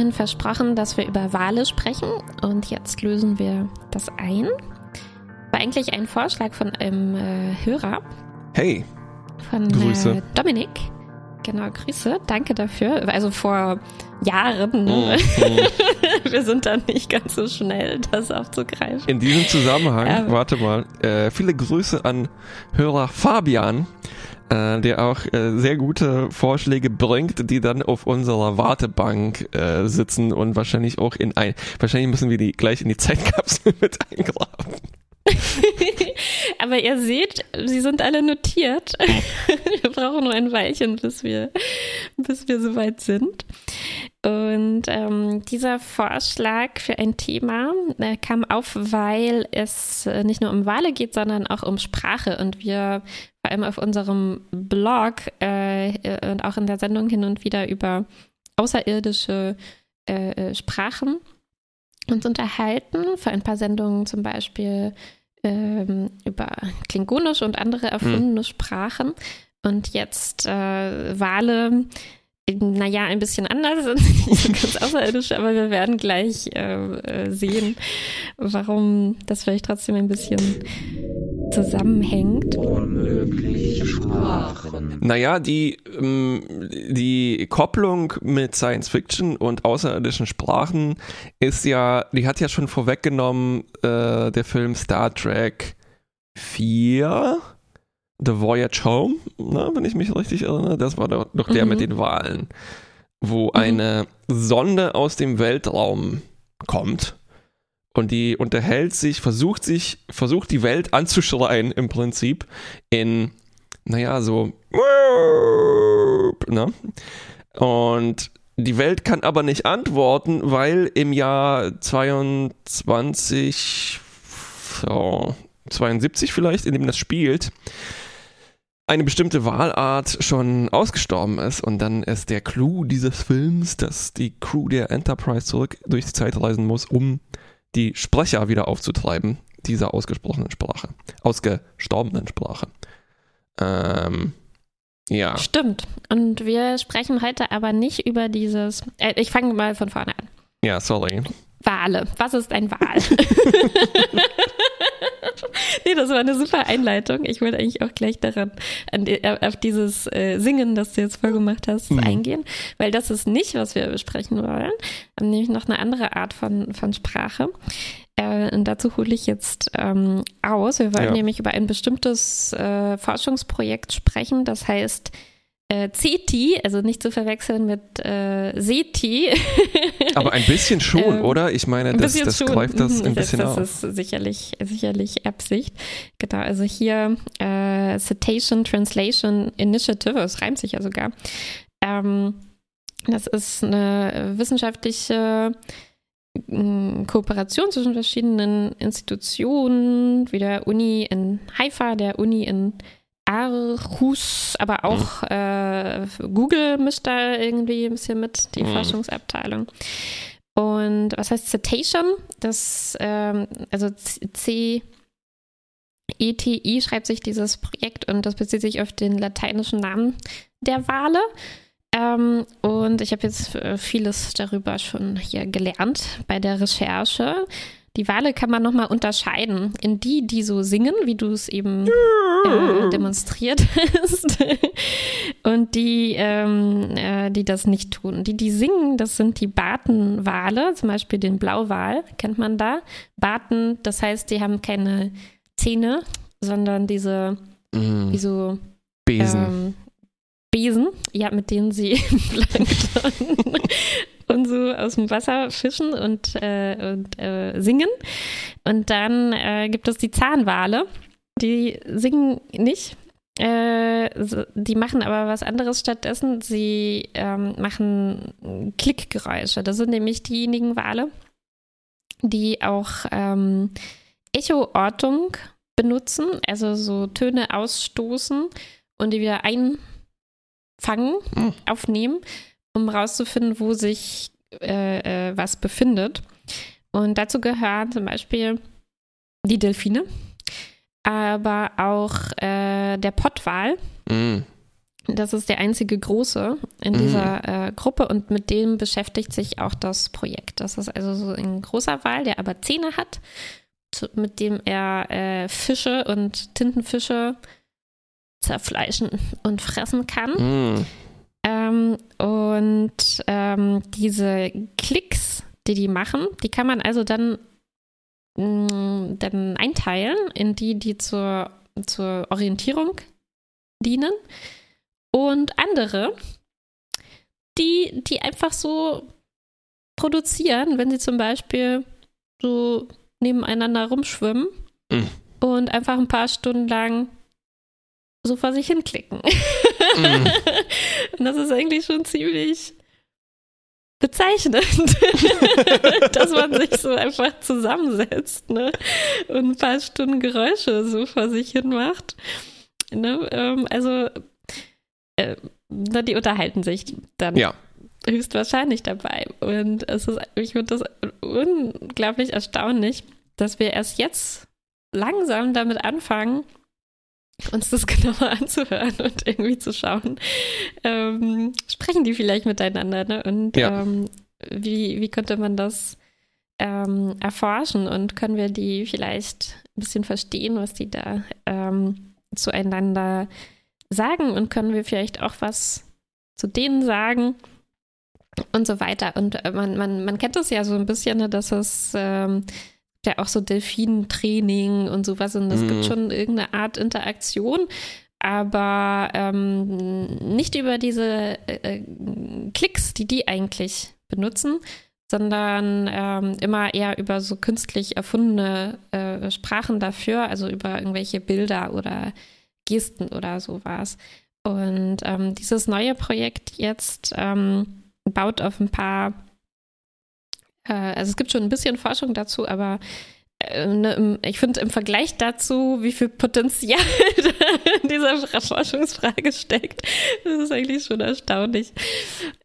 Vorhin versprochen, dass wir über Wale sprechen und jetzt lösen wir das ein. War eigentlich ein Vorschlag von einem äh, Hörer, Hey, von Grüße. Äh, Dominik. Genau, Grüße, danke dafür. Also vor Jahren, ne? Mhm. wir sind da nicht ganz so schnell, das aufzugreifen. in diesem Zusammenhang, Ja. warte mal, äh, viele Grüße an Hörer Fabian, äh, der auch äh, sehr gute Vorschläge bringt, die dann auf unserer Wartebank äh, sitzen und wahrscheinlich auch in ein, wahrscheinlich müssen wir die gleich in die Zeitkapsel mit eingraben. Aber ihr seht, sie sind alle notiert. wir brauchen nur ein Weilchen, bis wir, bis wir soweit sind. Und ähm, dieser Vorschlag für ein Thema äh, kam auf, weil es äh, nicht nur um Wale geht, sondern auch um Sprache. Und wir vor allem auf unserem Blog äh, äh, und auch in der Sendung hin und wieder über außerirdische äh, äh, Sprachen uns unterhalten. Für ein paar Sendungen zum Beispiel ähm, über Klingonisch und andere erfundene Sprachen. Und jetzt äh, Wale, naja, ein bisschen anders, sind nicht so ganz außerirdisch, aber wir werden gleich äh, äh, sehen, warum das vielleicht trotzdem ein bisschen zusammenhängt. Unmögliche Sprachen. Naja, die, ähm, die Kopplung mit Science Fiction und außerirdischen Sprachen ist ja, die hat ja schon vorweggenommen, äh, der Film Star Trek 4, The Voyage Home, ne, wenn ich mich richtig erinnere, das war doch, doch der Mhm. mit den Wahlen, wo eine Sonde aus dem Weltraum kommt und die unterhält sich, versucht sich, versucht die Welt anzuschreien im Prinzip in, naja, so, ne? Und die Welt kann aber nicht antworten, weil im Jahr 22, so, 72 vielleicht, in dem das spielt, eine bestimmte Wahlart schon ausgestorben ist und dann ist der Clou dieses Films, dass die Crew der Enterprise zurück durch die Zeit reisen muss, um die Sprecher wieder aufzutreiben dieser ausgesprochenen Sprache, ausgestorbenen Sprache. Ähm, ja. Stimmt. Und wir sprechen heute aber nicht über dieses. Äh, ich fange mal von vorne an. Ja, sorry. Wale. Was ist ein Wal? das war eine super Einleitung. Ich wollte eigentlich auch gleich daran, an die, auf dieses äh, Singen, das du jetzt vorgemacht hast, Mhm. eingehen, weil das ist nicht, was wir besprechen wollen. Wir haben nämlich noch eine andere Art von, von Sprache. Äh, und dazu hole ich jetzt ähm, aus. Wir wollen Ja. nämlich über ein bestimmtes äh, Forschungsprojekt sprechen, das heißt äh, CETI, also nicht zu verwechseln mit äh, SETI. Aber ein bisschen schon, Ähm, oder? Ich meine, Ein das, das greift das Mhm, ein bisschen das auf. ist sicherlich, sicherlich Absicht. Genau, also hier äh, Citation Translation Initiative, das reimt sich ja sogar. Ähm, das ist eine wissenschaftliche mh, Kooperation zwischen verschiedenen Institutionen, wie der Uni in Haifa, der Uni in Aarhus, aber auch äh, Google mischt da irgendwie ein bisschen mit, die Mhm. Forschungsabteilung. Und was heißt Cetacean? Das, ähm, also C- C-E-T-I schreibt sich dieses Projekt und das bezieht sich auf den lateinischen Namen der Wale. Ähm, und ich habe jetzt äh, vieles darüber schon hier gelernt bei der Recherche. Die Wale kann man nochmal unterscheiden in die, die so singen, wie du es eben äh, demonstriert hast, und die, ähm, äh, die das nicht tun. Die, die singen, das sind die Bartenwale, zum Beispiel den Blauwal, kennt man da. Barten, das heißt, die haben keine Zähne, sondern diese, Mhm. wie so Besen. ähm, Besen, ja, mit denen sie Plankton und so aus dem Wasser fischen und, äh, und äh, singen. Und dann äh, gibt es die Zahnwale, die singen nicht. Äh, die machen aber was anderes stattdessen. Sie ähm, machen Klickgeräusche. Das sind nämlich diejenigen Wale, die auch ähm, Echoortung benutzen, also so Töne ausstoßen und die wieder einfangen, Hm. aufnehmen, um rauszufinden, wo sich äh, äh, was befindet. Und dazu gehören zum Beispiel die Delfine, aber auch äh, der Pottwal Mhm. Das ist der einzige große in dieser äh, Gruppe und mit dem beschäftigt sich auch das Projekt. Das ist also so ein großer Wal, der aber Zähne hat, mit dem er äh, Fische und Tintenfische zerfleischen und fressen kann. Mm. Ähm, und ähm, diese Klicks, die die machen, die kann man also dann, mh, dann einteilen in die, die zur, zur Orientierung dienen und andere, die, die einfach so produzieren, wenn sie zum Beispiel so nebeneinander rumschwimmen Mhm. und einfach ein paar Stunden lang so vor sich hinklicken. Mm. Und das ist eigentlich schon ziemlich bezeichnend, dass man sich so einfach zusammensetzt ne? und ein paar Stunden Geräusche so vor sich hin macht. Ne? Ähm, also, äh, na, die unterhalten sich dann Ja. höchstwahrscheinlich dabei. Und es ist, ich finde das unglaublich erstaunlich, dass wir erst jetzt langsam damit anfangen, uns das genauer anzuhören und irgendwie zu schauen, ähm, sprechen die vielleicht miteinander, ne? Und Ja. ähm, wie, wie könnte man das ähm, erforschen und können wir die vielleicht ein bisschen verstehen, was die da ähm, zueinander sagen und können wir vielleicht auch was zu denen sagen und so weiter. Und äh, man, man, man kennt es ja so ein bisschen, ne, dass es ähm, ja auch so Delfintraining und sowas und es Mhm. gibt schon irgendeine Art Interaktion, aber ähm, nicht über diese äh, äh, Klicks, die die eigentlich benutzen, sondern ähm, immer eher über so künstlich erfundene äh, Sprachen dafür, also über irgendwelche Bilder oder Gesten oder sowas. Und ähm, dieses neue Projekt jetzt ähm, baut auf ein paar, äh, also es gibt schon ein bisschen Forschung dazu, aber äh, ne, ich finde im Vergleich dazu, wie viel Potenzial in dieser Forschungsfrage steckt, das ist eigentlich schon erstaunlich,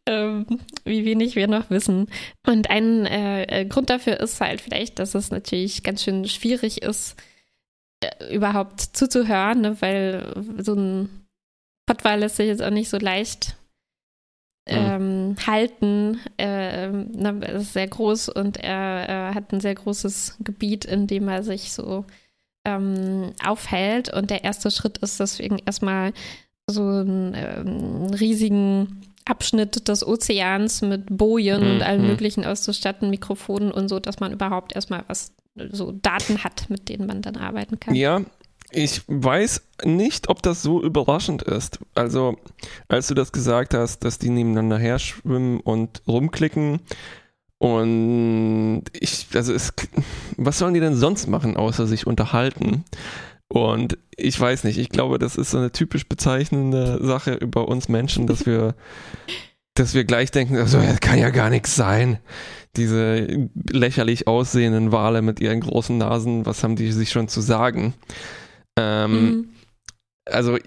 ähm, wie wenig wir noch wissen. Und ein äh, Grund dafür ist halt vielleicht, dass es natürlich ganz schön schwierig ist, überhaupt zuzuhören, ne, weil so ein Pottwal lässt sich jetzt auch nicht so leicht ähm, halten. Ähm, ne, er ist sehr groß und er äh, hat ein sehr großes Gebiet, in dem er sich so ähm, aufhält. Und der erste Schritt ist deswegen erstmal so einen ähm, riesigen Abschnitt des Ozeans mit Bojen und allem Mhm. Möglichen auszustatten, Mikrofonen und so, dass man überhaupt erstmal was, so Daten hat, mit denen man dann arbeiten kann. Ja, ich weiß nicht, ob das so überraschend ist. Also, als du das gesagt hast, dass die nebeneinander her schwimmen und rumklicken und ich, also es, was sollen die denn sonst machen, außer sich unterhalten? Und ich weiß nicht, ich glaube, das ist so eine typisch bezeichnende Sache über uns Menschen, dass wir, dass wir gleich denken, also, das kann ja gar nichts sein. Diese lächerlich aussehenden Wale mit ihren großen Nasen, was haben die sich schon zu sagen? Ähm, Mhm. also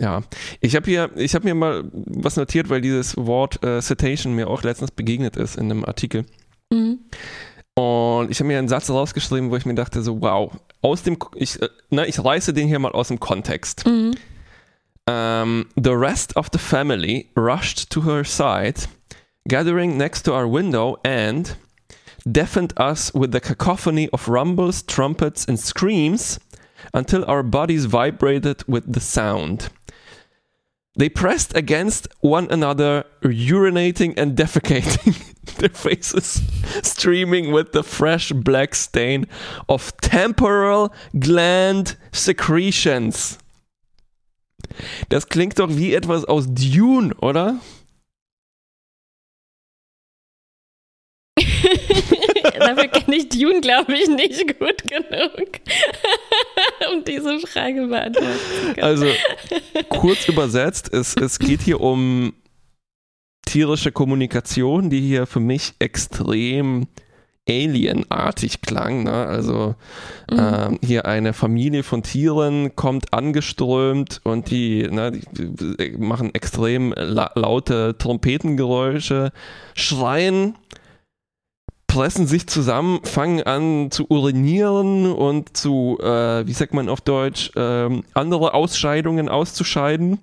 ja, ich habe hier, ich habe mir mal was notiert, weil dieses Wort äh, Citation mir auch letztens begegnet ist in einem Artikel. Mhm. Und ich habe mir einen Satz rausgeschrieben, wo ich mir dachte so, wow, aus dem, ich, äh, na, ich reiße den hier mal aus dem Kontext. Mhm. Um, the rest of the family rushed to her side, gathering next to our window and deafened us with the cacophony of rumbles, trumpets, and screams until our bodies vibrated with the sound. They pressed against one another, urinating and defecating, their faces streaming with the fresh black stain of temporal gland secretions. Das klingt doch wie etwas aus Dune, oder? Dafür kenne ich Dune, glaube ich, nicht gut genug, um diese Frage beantworten zu können. Also, kurz übersetzt, es, es geht hier um tierische Kommunikation, die hier für mich extrem alienartig klang. Ne? Also Mhm. ähm, hier eine Familie von Tieren kommt angeströmt und die, ne, die machen extrem la laute Trompetengeräusche, schreien, pressen sich zusammen, fangen an zu urinieren und zu, äh, wie sagt man auf Deutsch, ähm, andere Ausscheidungen auszuscheiden.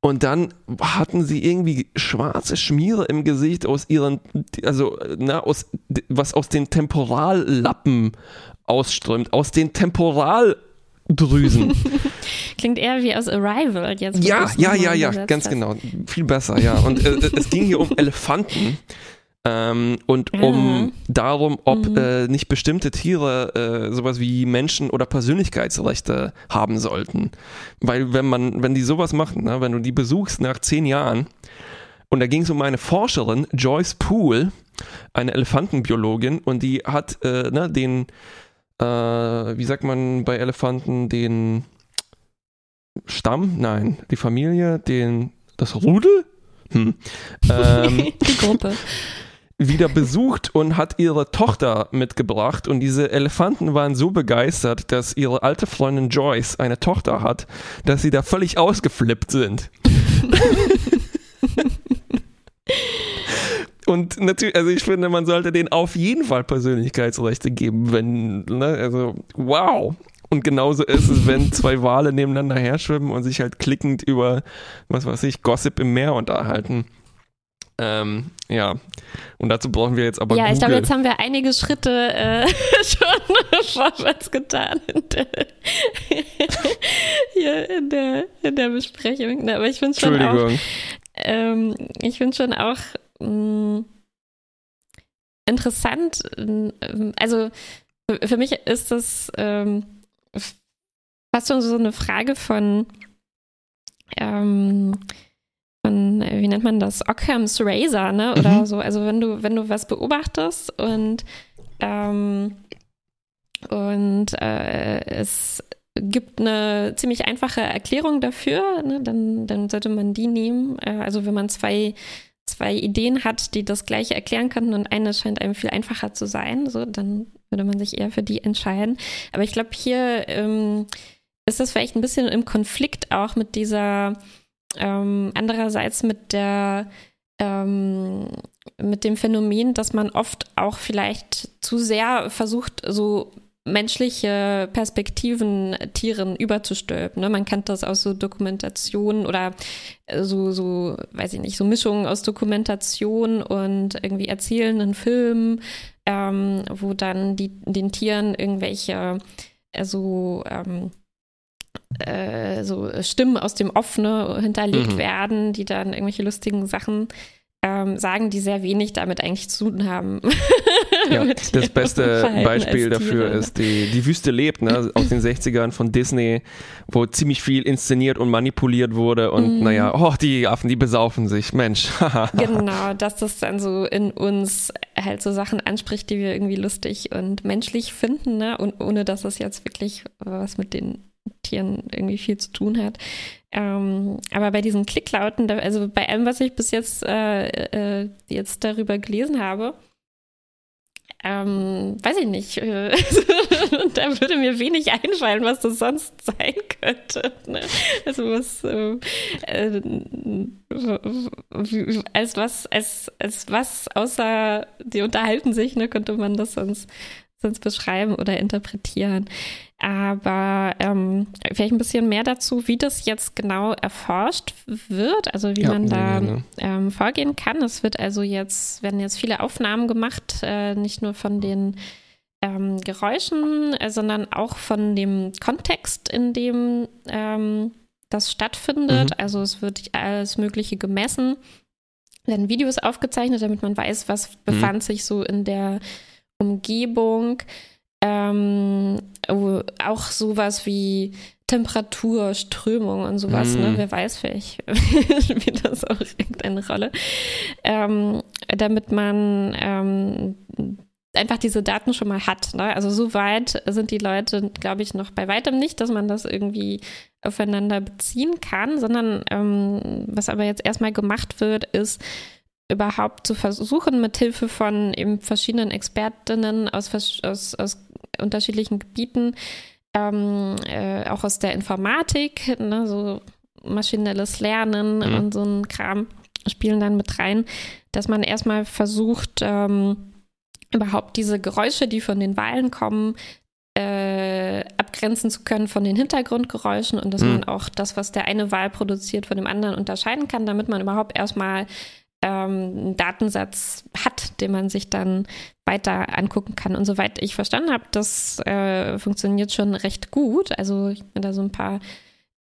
Und dann hatten sie irgendwie schwarze Schmiere im Gesicht aus ihren, also, na, aus, was aus den Temporallappen ausströmt, aus den Temporaldrüsen. Klingt eher wie aus Arrival jetzt. wo ja, ja, ja, ja, ganz hast. genau. Viel besser, ja. Und äh, es ging hier um Elefanten. Ähm, und um darum, ob Mhm. äh, nicht bestimmte Tiere äh, sowas wie Menschen oder Persönlichkeitsrechte haben sollten. Weil wenn man, wenn die sowas machen, ne, wenn du die besuchst nach zehn Jahren, und da ging es um eine Forscherin, Joyce Poole, eine Elefantenbiologin, und die hat äh, ne, den, äh, wie sagt man bei Elefanten, den Stamm, nein, die Familie, den, das Rudel? Hm. Ähm, Die Gruppe. Wieder besucht und hat ihre Tochter mitgebracht und diese Elefanten waren so begeistert, dass ihre alte Freundin Joyce eine Tochter hat, dass sie da völlig ausgeflippt sind. Und natürlich, also ich finde, man sollte denen auf jeden Fall Persönlichkeitsrechte geben, wenn, ne, also wow. Und genauso ist es, wenn zwei Wale nebeneinander her schwimmen und sich halt klickend über, was weiß ich, Gossip im Meer unterhalten. Ähm, ja. Und dazu brauchen wir jetzt aber ja, Google. ich glaube, jetzt haben wir einige Schritte äh, schon vorwärts getan in der, hier in der, in der Besprechung. Aber ich finde schon auch, ähm, ich finde schon auch mh, interessant. ähm, Also für- für mich ist das ähm, fast schon so eine Frage von, ähm, äh, wie nennt man das, Occam's Razor, ne? Oder Mhm. so. Also wenn du wenn du was beobachtest und ähm, und äh, es gibt eine ziemlich einfache Erklärung dafür, ne, dann, dann sollte man die nehmen. Äh, also wenn man zwei, zwei Ideen hat, die das gleiche erklären könnten und eine scheint einem viel einfacher zu sein, so, dann würde man sich eher für die entscheiden. Aber ich glaube, hier ähm, ist das vielleicht ein bisschen im Konflikt auch mit dieser, ähm, andererseits mit der ähm, mit dem Phänomen, dass man oft auch vielleicht zu sehr versucht, so menschliche Perspektiven Tieren überzustülpen. Ne? Man kennt das aus so Dokumentationen oder äh, so, so, weiß ich nicht, so Mischungen aus Dokumentation und irgendwie erzählenden Filmen, ähm, wo dann die, den Tieren irgendwelche äh, so, ähm, äh, so Stimmen aus dem Offene hinterlegt Mhm. werden, die dann irgendwelche lustigen Sachen ähm, sagen, die sehr wenig damit eigentlich zu tun haben. Ja, das beste Beispiel dafür ist die, die Wüste lebt, ne, aus den 60ern von Disney, wo ziemlich viel inszeniert und manipuliert wurde und Mhm. naja, oh, die Affen, die besaufen sich, Mensch. Genau, dass das dann so in uns halt so Sachen anspricht, die wir irgendwie lustig und menschlich finden, ne? Und ohne dass es jetzt wirklich was mit den Tieren irgendwie viel zu tun hat. Ähm, aber bei diesen Klicklauten, also bei allem, was ich bis jetzt, äh, äh, jetzt darüber gelesen habe, ähm, weiß ich nicht. Äh, da würde mir wenig einfallen, was das sonst sein könnte. Ne? Also was äh, äh, als was, als, als was außer die unterhalten sich, ne, könnte man das sonst, sonst beschreiben oder interpretieren. Aber ähm, vielleicht ein bisschen mehr dazu, wie das jetzt genau erforscht wird, also wie Ja, man da gerne. ähm, vorgehen kann. Es wird also jetzt, werden jetzt viele Aufnahmen gemacht, äh, nicht nur von den ähm, Geräuschen, äh, sondern auch von dem Kontext, in dem ähm, das stattfindet. Mhm. Also es wird alles Mögliche gemessen, werden Videos aufgezeichnet, damit man weiß, was befand sich so in der Umgebung. Ähm, auch sowas wie Temperatur, Strömung und sowas, Mhm. ne? Wer weiß, vielleicht spielt das auch irgendeine Rolle. Ähm, damit man ähm, einfach diese Daten schon mal hat. Ne? Also so weit sind die Leute, glaube ich, noch bei weitem nicht, dass man das irgendwie aufeinander beziehen kann, sondern ähm, was aber jetzt erstmal gemacht wird, ist überhaupt zu versuchen, mit Hilfe von eben verschiedenen Expertinnen aus, aus, aus unterschiedlichen Gebieten, ähm, äh, auch aus der Informatik, ne, so maschinelles Lernen Mhm. und so ein Kram spielen dann mit rein, dass man erstmal versucht, ähm, überhaupt diese Geräusche, die von den Wahlen kommen, äh, abgrenzen zu können von den Hintergrundgeräuschen und dass Mhm. man auch das, was der eine Wahl produziert, von dem anderen unterscheiden kann, damit man überhaupt erstmal ähm, einen Datensatz hat, den man sich dann weiter angucken kann. Und soweit ich verstanden habe, das äh, funktioniert schon recht gut. Also ich habe da so ein paar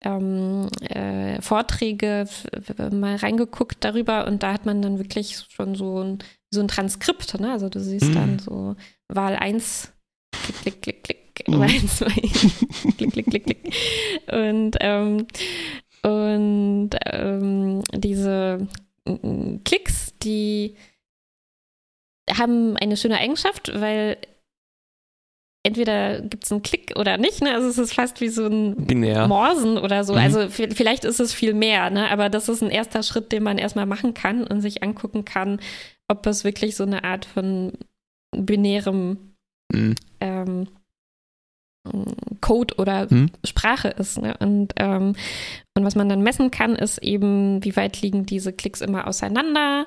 ähm, äh, Vorträge mal reingeguckt darüber und da hat man dann wirklich schon so ein, so ein Transkript. Ne? Also du siehst Mhm. dann so Wahl 1, klick, klick, klick, klick, Mhm. Wahl 2, klick, klick, klick, klick. Und, ähm, und ähm, diese Klicks, die haben eine schöne Eigenschaft, weil entweder gibt es einen Klick oder nicht. Ne? Also es ist fast wie so ein Binär. Morsen oder so. Mhm. Also vielleicht ist es viel mehr, ne? aber das ist ein erster Schritt, den man erstmal machen kann und sich angucken kann, ob es wirklich so eine Art von binärem Mhm. ähm, Code oder Mhm. Sprache ist. Ne? Und, ähm, und was man dann messen kann, ist eben, wie weit liegen diese Klicks immer auseinander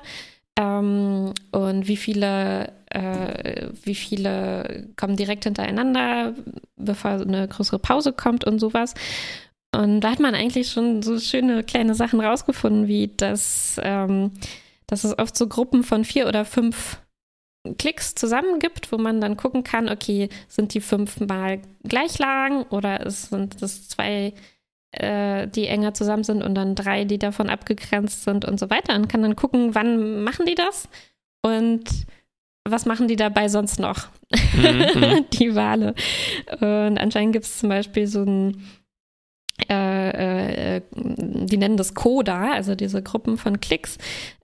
ähm, und wie viele, äh, wie viele kommen direkt hintereinander, bevor eine größere Pause kommt und sowas. Und da hat man eigentlich schon so schöne kleine Sachen rausgefunden, wie das, ähm, dass es oft so Gruppen von vier oder fünf Klicks zusammen gibt, wo man dann gucken kann, okay, sind die fünfmal gleich lang oder es sind es zwei, äh, die enger zusammen sind und dann drei, die davon abgegrenzt sind und so weiter und kann dann gucken, wann machen die das und was machen die dabei sonst noch? Mhm, die Wale. Und anscheinend gibt es zum Beispiel so ein äh, äh, die nennen das Coda, also diese Gruppen von Klicks.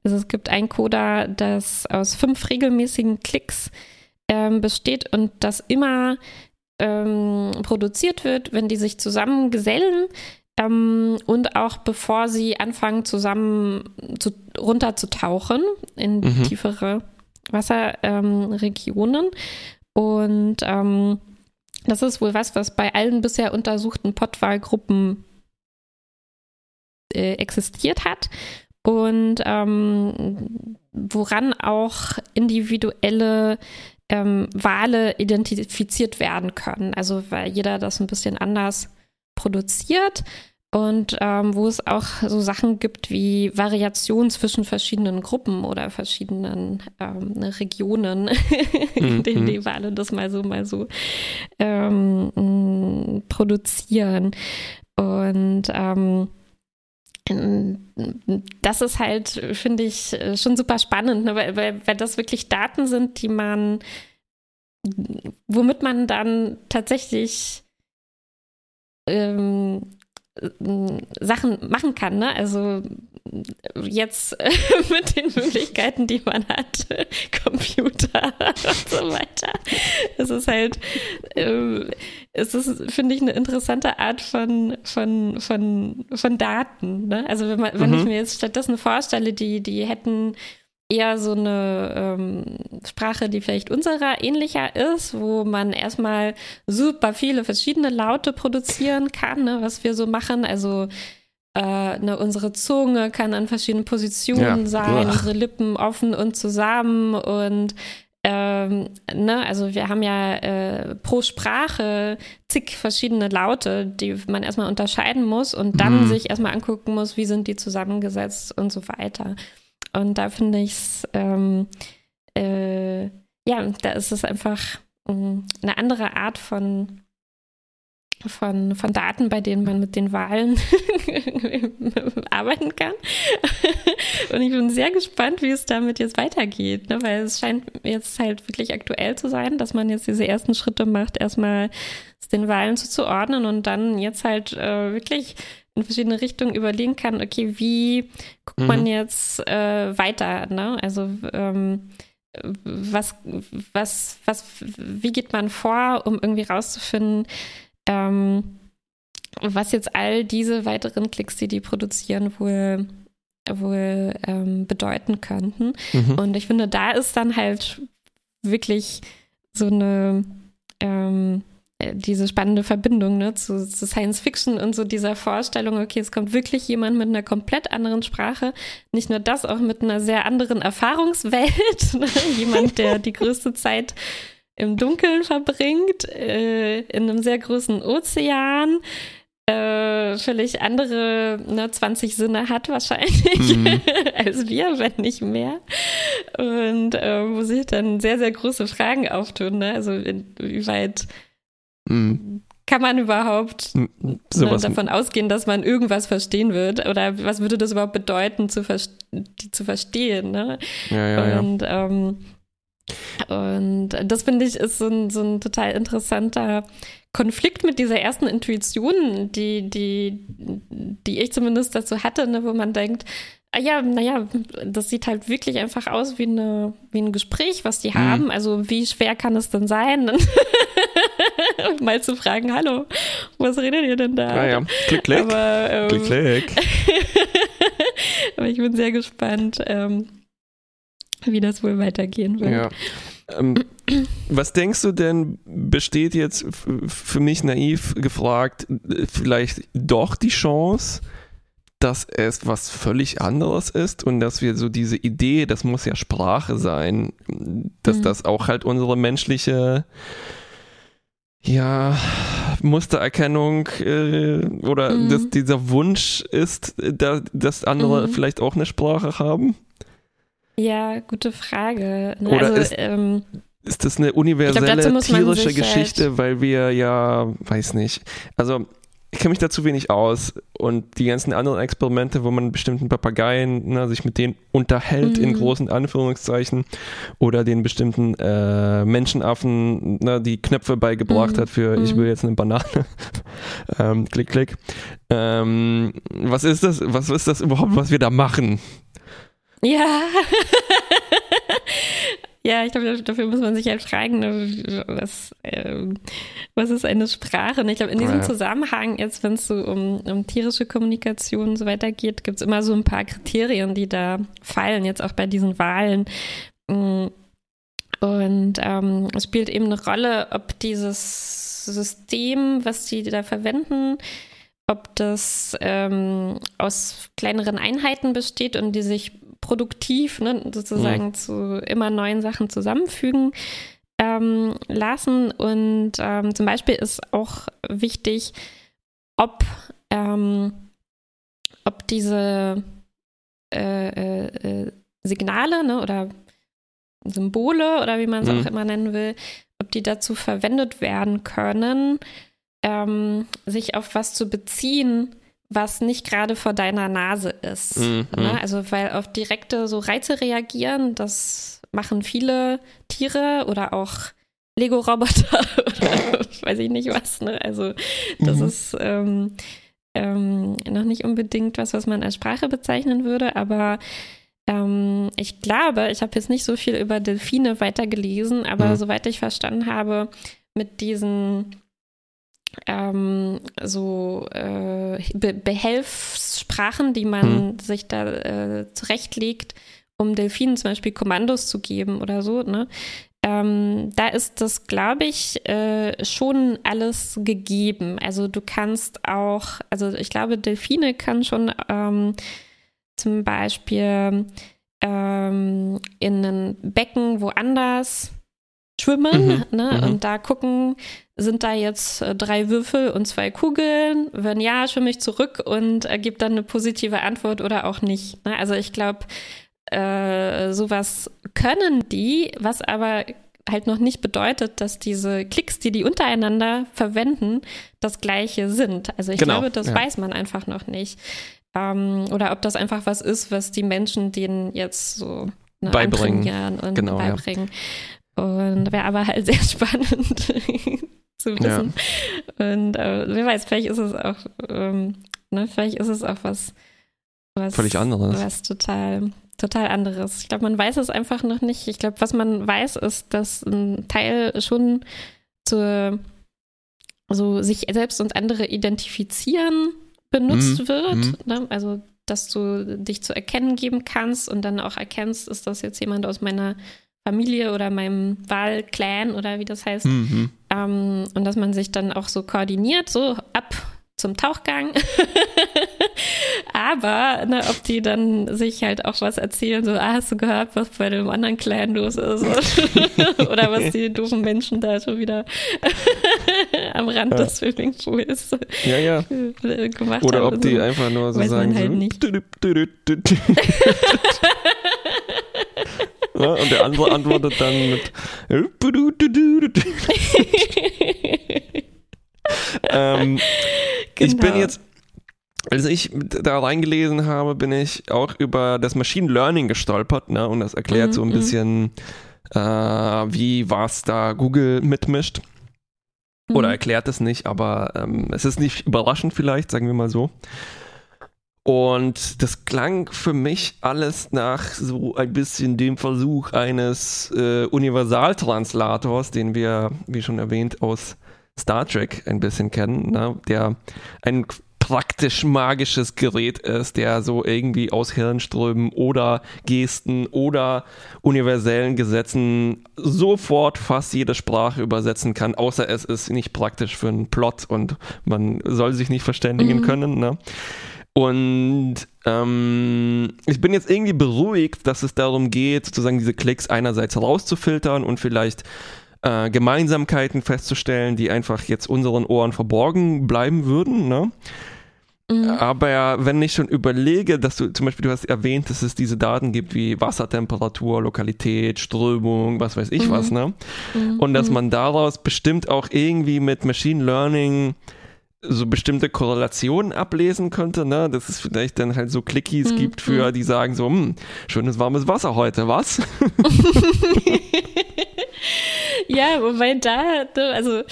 Also es gibt ein Coda, das aus fünf regelmäßigen Klicks ähm, besteht und das immer ähm, produziert wird, wenn die sich zusammen gesellen ähm, und auch bevor sie anfangen, zusammen zu, runterzutauchen in Mhm. tiefere Wasserregionen. Regionen. und ähm, das ist wohl was, was bei allen bisher untersuchten Pottwalgruppen äh, existiert hat und ähm, woran auch individuelle ähm, Wale identifiziert werden können. Also weil jeder das ein bisschen anders produziert und ähm, wo es auch so Sachen gibt wie Variation zwischen verschiedenen Gruppen oder verschiedenen ähm, Regionen, in denen die Wale das mal so, mal so ähm, mh, produzieren. Und ähm, das ist halt, finde ich, schon super spannend, ne? weil, weil, weil das wirklich Daten sind, die man, womit man dann tatsächlich ähm, Sachen machen kann. Ne? Also jetzt äh, mit den Möglichkeiten, die man hat, Computer und so weiter. Es ist halt, ähm, es ist, finde ich, eine interessante Art von, von, von, von Daten. Ne? Also wenn, man, wenn Mhm. ich mir jetzt stattdessen vorstelle, die, die hätten eher so eine ähm, Sprache, die vielleicht unserer ähnlicher ist, wo man erstmal super viele verschiedene Laute produzieren kann, ne, was wir so machen. Also äh, ne, unsere Zunge kann an verschiedenen Positionen Ja. sein, Uah. unsere Lippen offen und zusammen und ähm, ne, also wir haben ja äh, pro Sprache zig verschiedene Laute, die man erstmal unterscheiden muss und dann Mhm. sich erstmal angucken muss, wie sind die zusammengesetzt und so weiter. Und da finde ich es, ähm, äh, ja, da ist es einfach ähm, eine andere Art von, von, von Daten, bei denen man mit den Wahlen arbeiten kann. Und ich bin sehr gespannt, wie es damit jetzt weitergeht, ne? weil es scheint jetzt halt wirklich aktuell zu sein, dass man jetzt diese ersten Schritte macht, erstmal den Wahlen zuzuordnen und dann jetzt halt äh, wirklich in verschiedene Richtungen überlegen kann, okay, wie guckt man Mhm. jetzt äh, weiter, ne? Also ähm, was, was, was, wie geht man vor, um irgendwie rauszufinden, ähm, was jetzt all diese weiteren Klicks, die die produzieren, wohl, wohl ähm, bedeuten könnten. Mhm. Und ich finde, da ist dann halt wirklich so eine ähm, äh, diese spannende Verbindung ne, zu, zu Science Fiction und so dieser Vorstellung, okay, es kommt wirklich jemand mit einer komplett anderen Sprache, nicht nur das, auch mit einer sehr anderen Erfahrungswelt, ne? jemand, der die größte Zeit im Dunkeln verbringt, äh, in einem sehr großen Ozean, äh, völlig andere ne, 20 Sinne hat wahrscheinlich Mhm. als wir, wenn nicht mehr. Und äh, wo sich dann sehr, sehr große Fragen auftun. Ne? Also inwieweit Mhm. kann man überhaupt Mhm. ne, davon ausgehen, dass man irgendwas verstehen wird? Oder was würde das überhaupt bedeuten, zu, die zu verstehen? Ne? ja, ja, ja. Und, ähm, und das finde ich ist so ein, so ein total interessanter Konflikt mit dieser ersten Intuition, die, die, die ich zumindest dazu hatte, ne, wo man denkt, ah ja, naja, das sieht halt wirklich einfach aus wie, eine, wie ein Gespräch, was die Mhm. haben. Also wie schwer kann es denn sein? Mal zu fragen, hallo, was redet ihr denn da? Ah, ja. Klick, klick. Aber, ähm, klick, klick. aber ich bin sehr gespannt, ähm, wie das wohl weitergehen wird. Ja. Ähm, was denkst du denn, besteht jetzt für mich naiv gefragt, vielleicht doch die Chance, dass es was völlig anderes ist und dass wir so diese Idee, das muss ja Sprache sein, dass Mhm. das auch halt unsere menschliche ja, Mustererkennung äh, oder Mhm. dass dieser Wunsch ist, da, dass andere Mhm. vielleicht auch eine Sprache haben? Ja, gute Frage. Ne, Oder also, ist- ähm, Ist das eine universelle man tierische halt- Geschichte, weil wir ja, weiß nicht, also ich kenne mich dazu wenig aus und die ganzen anderen Experimente, wo man bestimmten Papageien ne, sich mit denen unterhält, in Mhm. großen Anführungszeichen, oder den bestimmten äh, Menschenaffen ne, die Knöpfe beigebracht Mhm. hat für ich Mhm. will jetzt eine Banane. ähm, klick, klick. Ähm, was ist das, was ist das überhaupt, was wir da machen? ja. ja, ich glaube, dafür muss man sich halt fragen, ne, was, ähm, was ist eine Sprache? Und ich glaube, in diesem Ja. Zusammenhang, jetzt wenn es so um, um tierische Kommunikation und so weiter geht, gibt es immer so ein paar Kriterien, die da fallen, jetzt auch bei diesen Wahlen. Mm. Und ähm, es spielt eben eine Rolle, ob dieses System, was sie da verwenden, ob das ähm, aus kleineren Einheiten besteht und die sich produktiv ne, sozusagen zu immer neuen Sachen zusammenfügen ähm, lassen. Und ähm, zum Beispiel ist auch wichtig, ob, ähm, ob diese äh, äh, äh, Signale ne, oder Symbole oder wie man es Mhm. auch immer nennen will, ob die dazu verwendet werden können, ähm, sich auf was zu beziehen, was nicht gerade vor deiner Nase ist. Mhm. Ne? Also weil auf direkte so Reize reagieren, das machen viele Tiere oder auch Lego-Roboter oder weiß ich nicht was. Ne? Also das Mhm. ist ähm, ähm, noch nicht unbedingt was, was man als Sprache bezeichnen würde, aber ähm, ich glaube, ich habe jetzt nicht so viel über Delfine weitergelesen, aber Mhm. soweit ich verstanden habe, mit diesen ähm, so äh, Be Behelfssprachen, die man sich da äh, zurechtlegt, um Delfinen zum Beispiel Kommandos zu geben oder so, ne? Ähm, da ist das, glaube ich, äh, schon alles gegeben. Also du kannst auch, also ich glaube, Delfine können schon ähm, zum Beispiel ähm, in ein Becken woanders schwimmen Mhm, ne? mhm. und da gucken, sind da jetzt äh, drei Würfel und zwei Kugeln? Wenn ja, schwimme ich zurück und äh, gebe dann eine positive Antwort oder auch nicht. Ne? Also ich glaube, äh, sowas können die, was aber halt noch nicht bedeutet, dass diese Klicks, die die untereinander verwenden, das gleiche sind. Also ich Genau, glaube, das ja. weiß man einfach noch nicht. Ähm, oder ob das einfach was ist, was die Menschen denen jetzt so ne, Beibringen. und Genau, beibringen. Und wäre aber halt sehr spannend zu Ja. wissen. Und äh, wer weiß, vielleicht ist es auch, ähm, ne, vielleicht ist es auch was, was Völlig anderes. Was total, total anderes. Ich glaube, man weiß es einfach noch nicht. Ich glaube, was man weiß, ist, dass ein Teil schon zur so sich selbst und andere identifizieren benutzt Mhm, wird. mhm. Ne? Also, dass du dich zu erkennen geben kannst und dann auch erkennst, ist das jetzt jemand aus meiner Familie oder meinem Wahlclan oder wie das heißt. Mhm. Ähm, und dass man sich dann auch so koordiniert, so ab zum Tauchgang. Aber ne, ob die dann sich halt auch was erzählen, so, ah, hast du gehört, was bei dem anderen Clan los ist? Oder was die doofen Menschen da schon wieder am Rand Ja. des Swimmingpools Ja, ja. gemacht Oder haben. ob die so. einfach nur so sagen. halt so, nicht. Ja, und der andere antwortet dann mit. ähm, Ich bin Genau. jetzt, als ich da reingelesen habe, bin ich auch über das Machine Learning gestolpert, ne? Und das erklärt Mhm, so ein mhm. bisschen, äh, wie was da Google mitmischt. Oder Mhm. erklärt es nicht, aber ähm, es ist nicht überraschend vielleicht, sagen wir mal so. Und das klang für mich alles nach so ein bisschen dem Versuch eines äh, Universaltranslators, den wir, wie schon erwähnt, aus Star Trek ein bisschen kennen, ne? der ein praktisch magisches Gerät ist, der so irgendwie aus Hirnströmen oder Gesten oder universellen Gesetzen sofort fast jede Sprache übersetzen kann, außer es ist nicht praktisch für einen Plot und man soll sich nicht verständigen Mhm. können. Ne? Und ähm, ich bin jetzt irgendwie beruhigt, dass es darum geht, sozusagen diese Klicks einerseits rauszufiltern und vielleicht äh, Gemeinsamkeiten festzustellen, die einfach jetzt unseren Ohren verborgen bleiben würden. Ne? Mhm. Aber wenn ich schon überlege, dass du zum Beispiel, du hast erwähnt, dass es diese Daten gibt wie Wassertemperatur, Lokalität, Strömung, was weiß ich Mhm. was, ne? Mhm. Und dass Mhm. man daraus bestimmt auch irgendwie mit Machine Learning so bestimmte Korrelationen ablesen könnte, ne? Dass es vielleicht dann halt so Clickies Mhm, gibt für, mhm. die sagen so, hm, schönes warmes Wasser heute, was? Ja, wobei da, also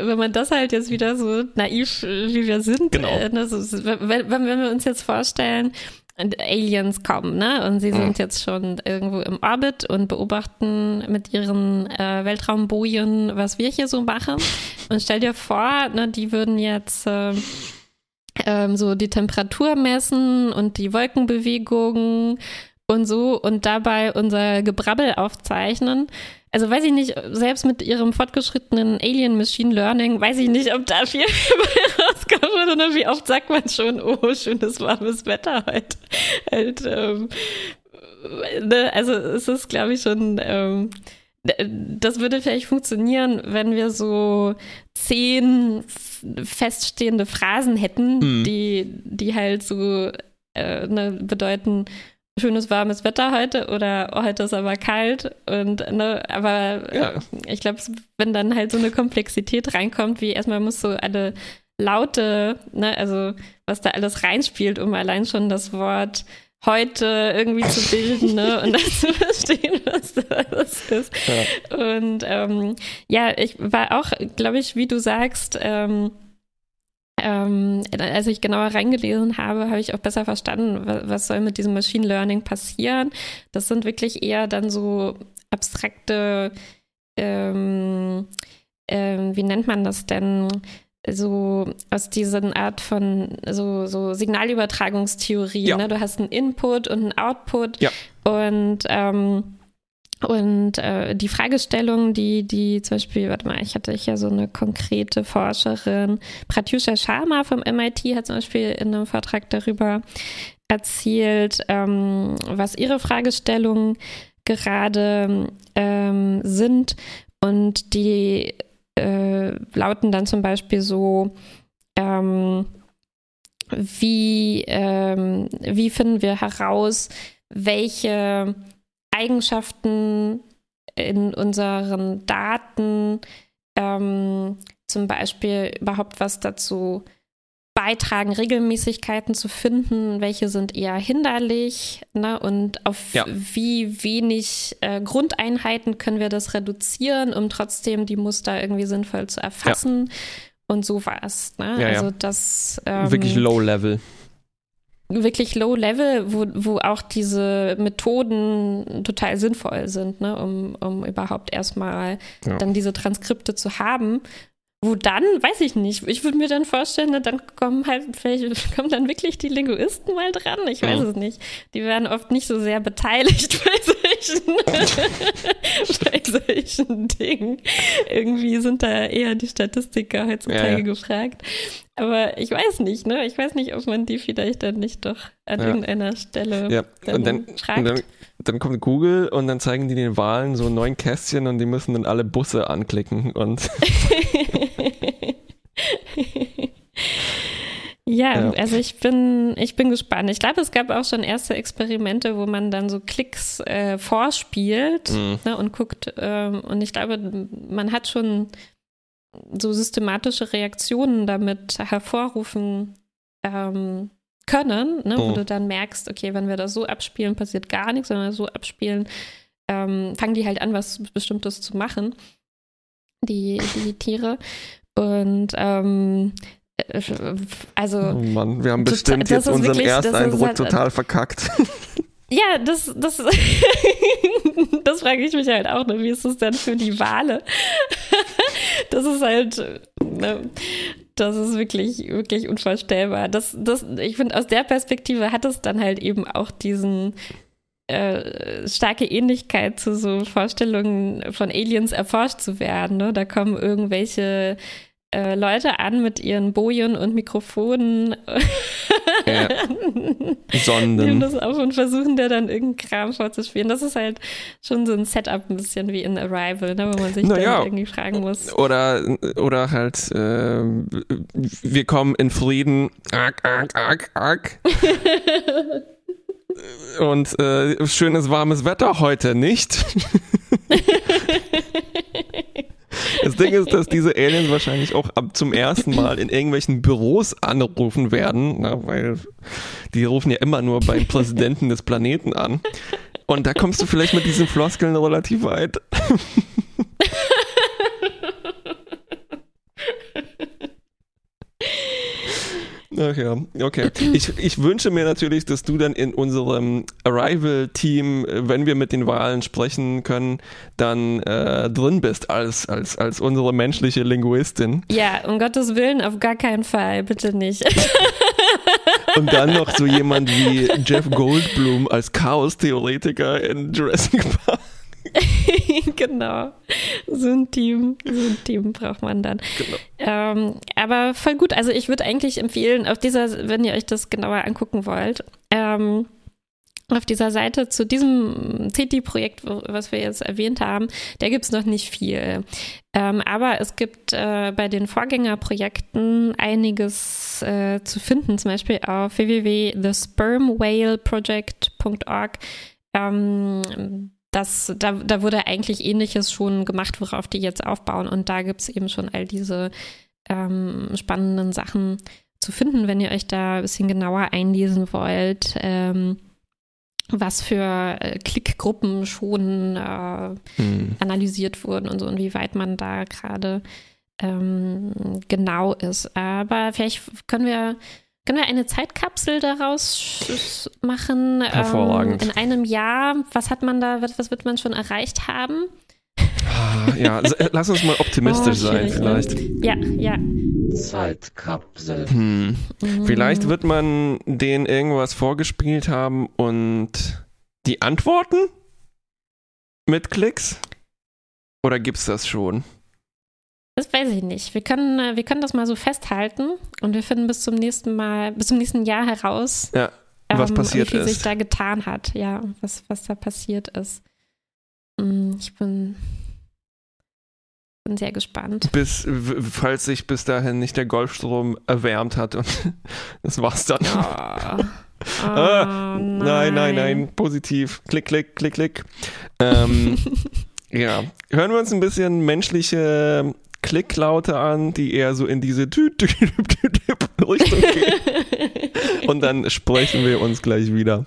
wenn man das halt jetzt wieder so naiv, wie wir sind, Genau. äh, ne, so, so, wenn, wenn wir uns jetzt vorstellen, Aliens kommen, ne? Und sie Mhm. sind jetzt schon irgendwo im Orbit und beobachten mit ihren äh, Weltraumbojen, was wir hier so machen. Und stell dir vor, ne, die würden jetzt äh, ähm, so die Temperatur messen und die Wolkenbewegungen und so und dabei unser Gebrabbel aufzeichnen. Also weiß ich nicht, selbst mit ihrem fortgeschrittenen Alien Machine Learning, weiß ich nicht, ob da viel rauskommt oder wie oft sagt man schon, oh, schönes warmes Wetter heute. Halt, ähm, ne, also es ist, glaube ich, schon, ähm, das würde vielleicht funktionieren, wenn wir so zehn feststehende Phrasen hätten, Mhm. die, die halt so äh, ne, bedeuten, schönes warmes Wetter heute oder oh, heute ist aber kalt und ne, aber Ja. äh, ich glaube, wenn dann halt so eine Komplexität reinkommt, wie erstmal muss so alle Laute, ne, also was da alles reinspielt, um allein schon das Wort heute irgendwie zu bilden, ne, und dann zu verstehen, was das ist. Und ähm, ja, ich war auch, glaube ich, wie du sagst, ähm, ähm, als ich genauer reingelesen habe, habe ich auch besser verstanden, was, was soll mit diesem Machine Learning passieren. Das sind wirklich eher dann so abstrakte, ähm, ähm, wie nennt man das denn? So aus diesen Art von so, so Signalübertragungstheorie. Ja. Ne? Du hast einen Input und einen Output. Ja. Und ähm, und äh, die Fragestellung, die, die zum Beispiel, warte mal, ich hatte hier so eine konkrete Forscherin, Pratyusha Sharma vom MIT hat zum Beispiel in einem Vortrag darüber erzählt, ähm, was ihre Fragestellungen gerade ähm, sind. Und die äh, lauten dann zum Beispiel so, ähm, wie, ähm, wie finden wir heraus, welche Eigenschaften in unseren Daten ähm, zum Beispiel überhaupt was dazu beitragen, Regelmäßigkeiten zu finden, welche sind eher hinderlich ne? und auf Ja. wie wenig äh, Grundeinheiten können wir das reduzieren, um trotzdem die Muster irgendwie sinnvoll zu erfassen und sowas. Ne? Ja, ja. also das ähm, Wirklich low level. Wirklich low level, wo, wo auch diese Methoden total sinnvoll sind, ne, um, um überhaupt erstmal Ja. dann diese Transkripte zu haben. Wo dann, weiß ich nicht, ich würde mir dann vorstellen, ne, dann kommen halt, vielleicht kommen dann wirklich die Linguisten mal dran, ich weiß Mhm. es nicht. Die werden oft nicht so sehr beteiligt bei solchen, bei solchen Dingen. Irgendwie sind da eher die Statistiker heutzutage Ja, ja. gefragt. Aber ich weiß nicht, ne? Ich weiß nicht, ob man die vielleicht dann nicht doch an Ja. irgendeiner Stelle Ja, dann, und dann, und dann, dann kommt Google und dann zeigen die den Wahlen so neun Kästchen und die müssen dann alle Busse anklicken und Ja, Ja. also ich bin, ich bin gespannt. Ich glaube, es gab auch schon erste Experimente, wo man dann so Klicks äh, vorspielt Mhm. ne, und guckt. Ähm, und ich glaube, man hat schon so systematische Reaktionen damit hervorrufen ähm, können, ne, wo Mhm. du dann merkst, okay, wenn wir das so abspielen, passiert gar nichts, wenn wir das so abspielen, ähm, fangen die halt an, was Bestimmtes zu machen, die, die Tiere. Und ähm, äh, also oh Mann, wir haben bestimmt jetzt unseren wirklich- Ersteindruck halt- total verkackt. Ja, das, das, das frage ich mich halt auch, ne? wie ist das denn für die Wale? Das ist halt, ne, das ist wirklich, wirklich unvorstellbar. Das, das, ich finde, aus der Perspektive hat es dann halt eben auch diesen äh, starke Ähnlichkeit zu so Vorstellungen von Aliens erforscht zu werden. Ne? Da kommen irgendwelche äh, Leute an mit ihren Bojen und Mikrofonen. Ja. Nehmen Sonden. das auf und versuchen da dann irgendeinen Kram vorzuspielen. Das ist halt schon so ein Setup ein bisschen wie in Arrival, ne, wo man sich Naja. dann irgendwie fragen muss. Oder, oder halt, äh, wir kommen in Frieden. Arg, arg, arg, arg. Und äh, schönes warmes Wetter heute, nicht? Das Ding ist, dass diese Aliens wahrscheinlich auch ab zum ersten Mal in irgendwelchen Büros anrufen werden, na, weil die rufen ja immer nur beim Präsidenten des Planeten an. Und da kommst du vielleicht mit diesen Floskeln relativ weit. Ach ja, okay. Ich, ich wünsche mir natürlich, dass du dann in unserem Arrival-Team, äh, wenn wir mit den Wahlen sprechen können, dann äh, drin bist als, als, als unsere menschliche Linguistin. Ja, um Gottes Willen, auf gar keinen Fall, bitte nicht. Und dann noch so jemand wie Jeff Goldblum als Chaos-Theoretiker in Jurassic Park. genau. So ein Team, so ein Team braucht man dann. Genau. Ähm, aber voll gut. Also ich würde eigentlich empfehlen, auf dieser, wenn ihr euch das genauer angucken wollt, ähm, auf dieser Seite zu diesem CT-Projekt, was wir jetzt erwähnt haben, da gibt es noch nicht viel. Ähm, aber es gibt äh, bei den Vorgängerprojekten einiges äh, zu finden, zum Beispiel auf www.thespermwhaleproject.org. Ähm, das, da, da wurde eigentlich ähnliches schon gemacht, worauf die jetzt aufbauen. Und da gibt es eben schon all diese ähm, spannenden Sachen zu finden, wenn ihr euch da ein bisschen genauer einlesen wollt. Ähm, was für äh, Klickgruppen schon äh, Hm. analysiert wurden und so und wie weit man da gerade ähm, genau ist. Aber vielleicht können wir, können wir eine Zeitkapsel daraus machen. Hervorragend. Ähm, in einem Jahr, was hat man da, was, was wird man schon erreicht haben? Ah, Ja, äh, lass uns mal optimistisch Oh, sein, vielleicht. Ja, ja. Zeitkapsel. Hm. Mhm. Vielleicht wird man denen irgendwas vorgespielt haben und die antworten mit Klicks? Oder gibt's das schon? Das weiß ich nicht. Wir können, äh, wir können das mal so festhalten und wir finden bis zum nächsten Mal, bis zum nächsten Jahr heraus, Ja, was ähm, passiert wie viel sich ist. da getan hat, ja, was, was da passiert ist. Mm, Ich bin, bin sehr gespannt. Bis, falls sich bis dahin nicht der Golfstrom erwärmt hat und das war's dann. Oh. Oh, Ah, Nein, nein, nein, positiv. Klick, klick, klick, klick. Ähm, ja, hören wir uns ein bisschen menschliche Klicklaute an, die eher so in diese Richtung gehen. Und dann sprechen wir uns gleich wieder.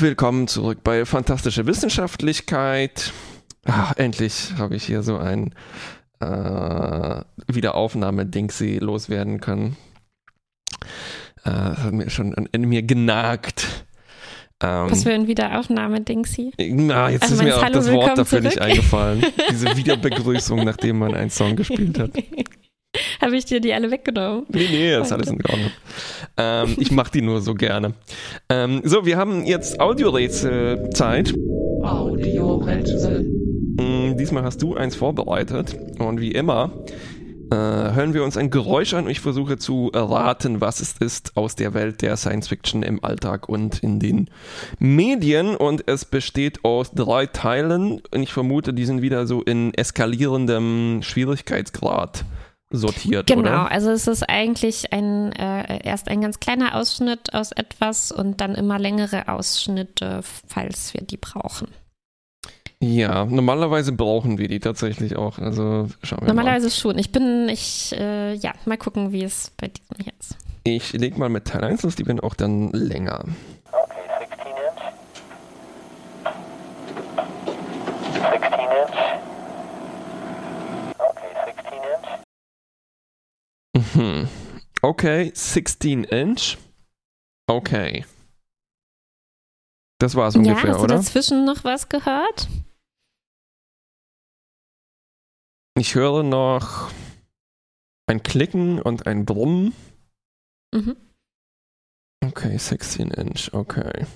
Willkommen zurück bei Fantastische Wissenschaftlichkeit. Ah, endlich habe ich hier so ein äh, Wiederaufnahme-Dingsy loswerden können. Äh, das hat mir schon in, in mir genagt. Ähm, Was für ein Wiederaufnahme-Dingsy. na, jetzt Also ist mir auch Hallo, das Wort willkommen dafür nicht zurück? eingefallen. Diese Wiederbegrüßung, nachdem man einen Song gespielt hat. Habe ich dir die alle weggenommen? Nee, nee, das ist alles in Ordnung. Ähm, ich mache die nur so gerne. Ähm, so, wir haben jetzt Audiorätselzeit. Audiorätsel. Mm, Diesmal hast du eins vorbereitet. Und wie immer äh, hören wir uns ein Geräusch an und ich versuche zu erraten, was es ist aus der Welt der Science Fiction im Alltag und in den Medien. Und es besteht aus drei Teilen. Und ich vermute, die sind wieder so in eskalierendem Schwierigkeitsgrad sortiert, Genau, oder? also es ist eigentlich ein äh, erst ein ganz kleiner Ausschnitt aus etwas und dann immer längere Ausschnitte, falls wir die brauchen. Ja, normalerweise brauchen wir die tatsächlich auch. Also schauen wir mal. Normalerweise schon. Ich bin, ich, äh, ja, mal gucken, wie es bei diesem hier ist. Ich leg mal mit Teil 1 los, die werden auch dann länger. Okay, 16 inch. 16 inch. Okay, 16 inch. Mhm. Okay, 16 Inch. Okay. Das war's ja, ungefähr, hast du oder? dazwischen noch was gehört? Ich höre noch ein Klicken und ein Brummen. Mhm. Okay, 16 Inch, okay.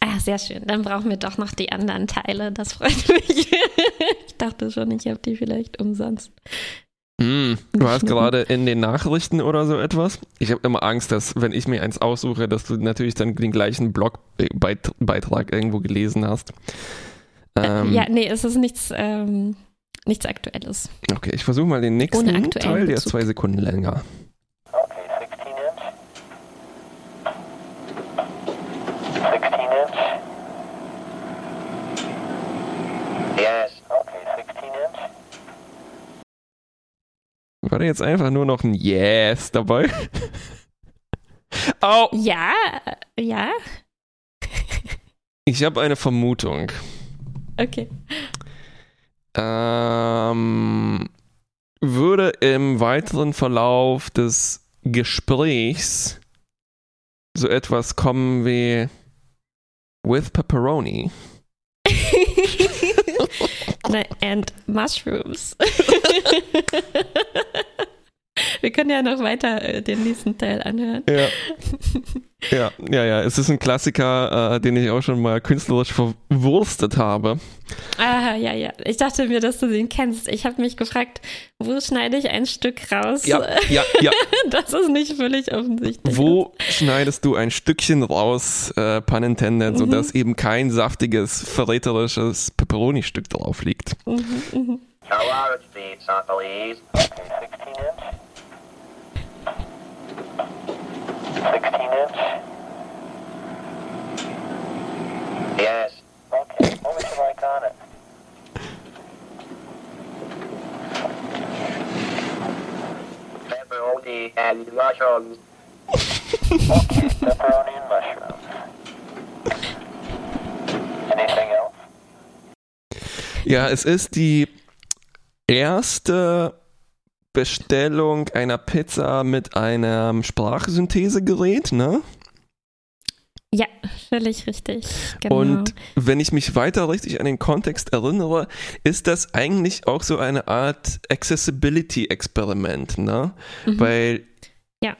Ah, sehr schön. Dann brauchen wir doch noch die anderen Teile. Das freut mich. ich dachte schon, ich habe die vielleicht umsonst. Hm, du warst gerade in den Nachrichten oder so etwas? Ich habe immer Angst, dass, wenn ich mir eins aussuche, dass du natürlich dann den gleichen Blogbeitrag irgendwo gelesen hast. Ähm, ja, nee, es ist nichts, ähm, nichts Aktuelles. Okay, ich versuche mal den nächsten Teil, der ist zwei Sekunden länger. Okay, 16 inch. 16 inch. Yes. Okay, 16 inch. War da jetzt einfach nur noch ein Yes dabei? Au! Ja, ja, Ich habe eine Vermutung. okay. Ähm, würde im weiteren Verlauf des Gesprächs so etwas kommen wie with pepperoni. And Mushrooms. Wir können ja noch weiter äh, den nächsten Teil anhören. Ja. ja, ja, ja. Es ist ein Klassiker, äh, den ich auch schon mal künstlerisch verwurstet habe. Ah, ja, ja. Ich dachte mir, dass du den kennst. Ich habe mich gefragt, wo schneide ich ein Stück raus? Ja, ja, ja. Das ist nicht völlig offensichtlich. Wo schneidest du ein Stückchen raus, äh, pun intended, sodass eben kein saftiges, verräterisches Pepperoni-Stück drauf liegt? Mhm, mhm. Hello, speed, please. Okay, 16 inch. 16 inch. Yes. Okay, what would you like on it? Pepperoni and mushrooms. okay, pepperoni and mushrooms. Anything else? Ja, es ist die erste Bestellung einer Pizza mit einem Sprachsynthesegerät, ne? Ja, völlig richtig. Genau. Und wenn ich mich weiter richtig an den Kontext erinnere, ist das eigentlich auch so eine Art Accessibility-Experiment, ne? Mhm. Weil. Ja.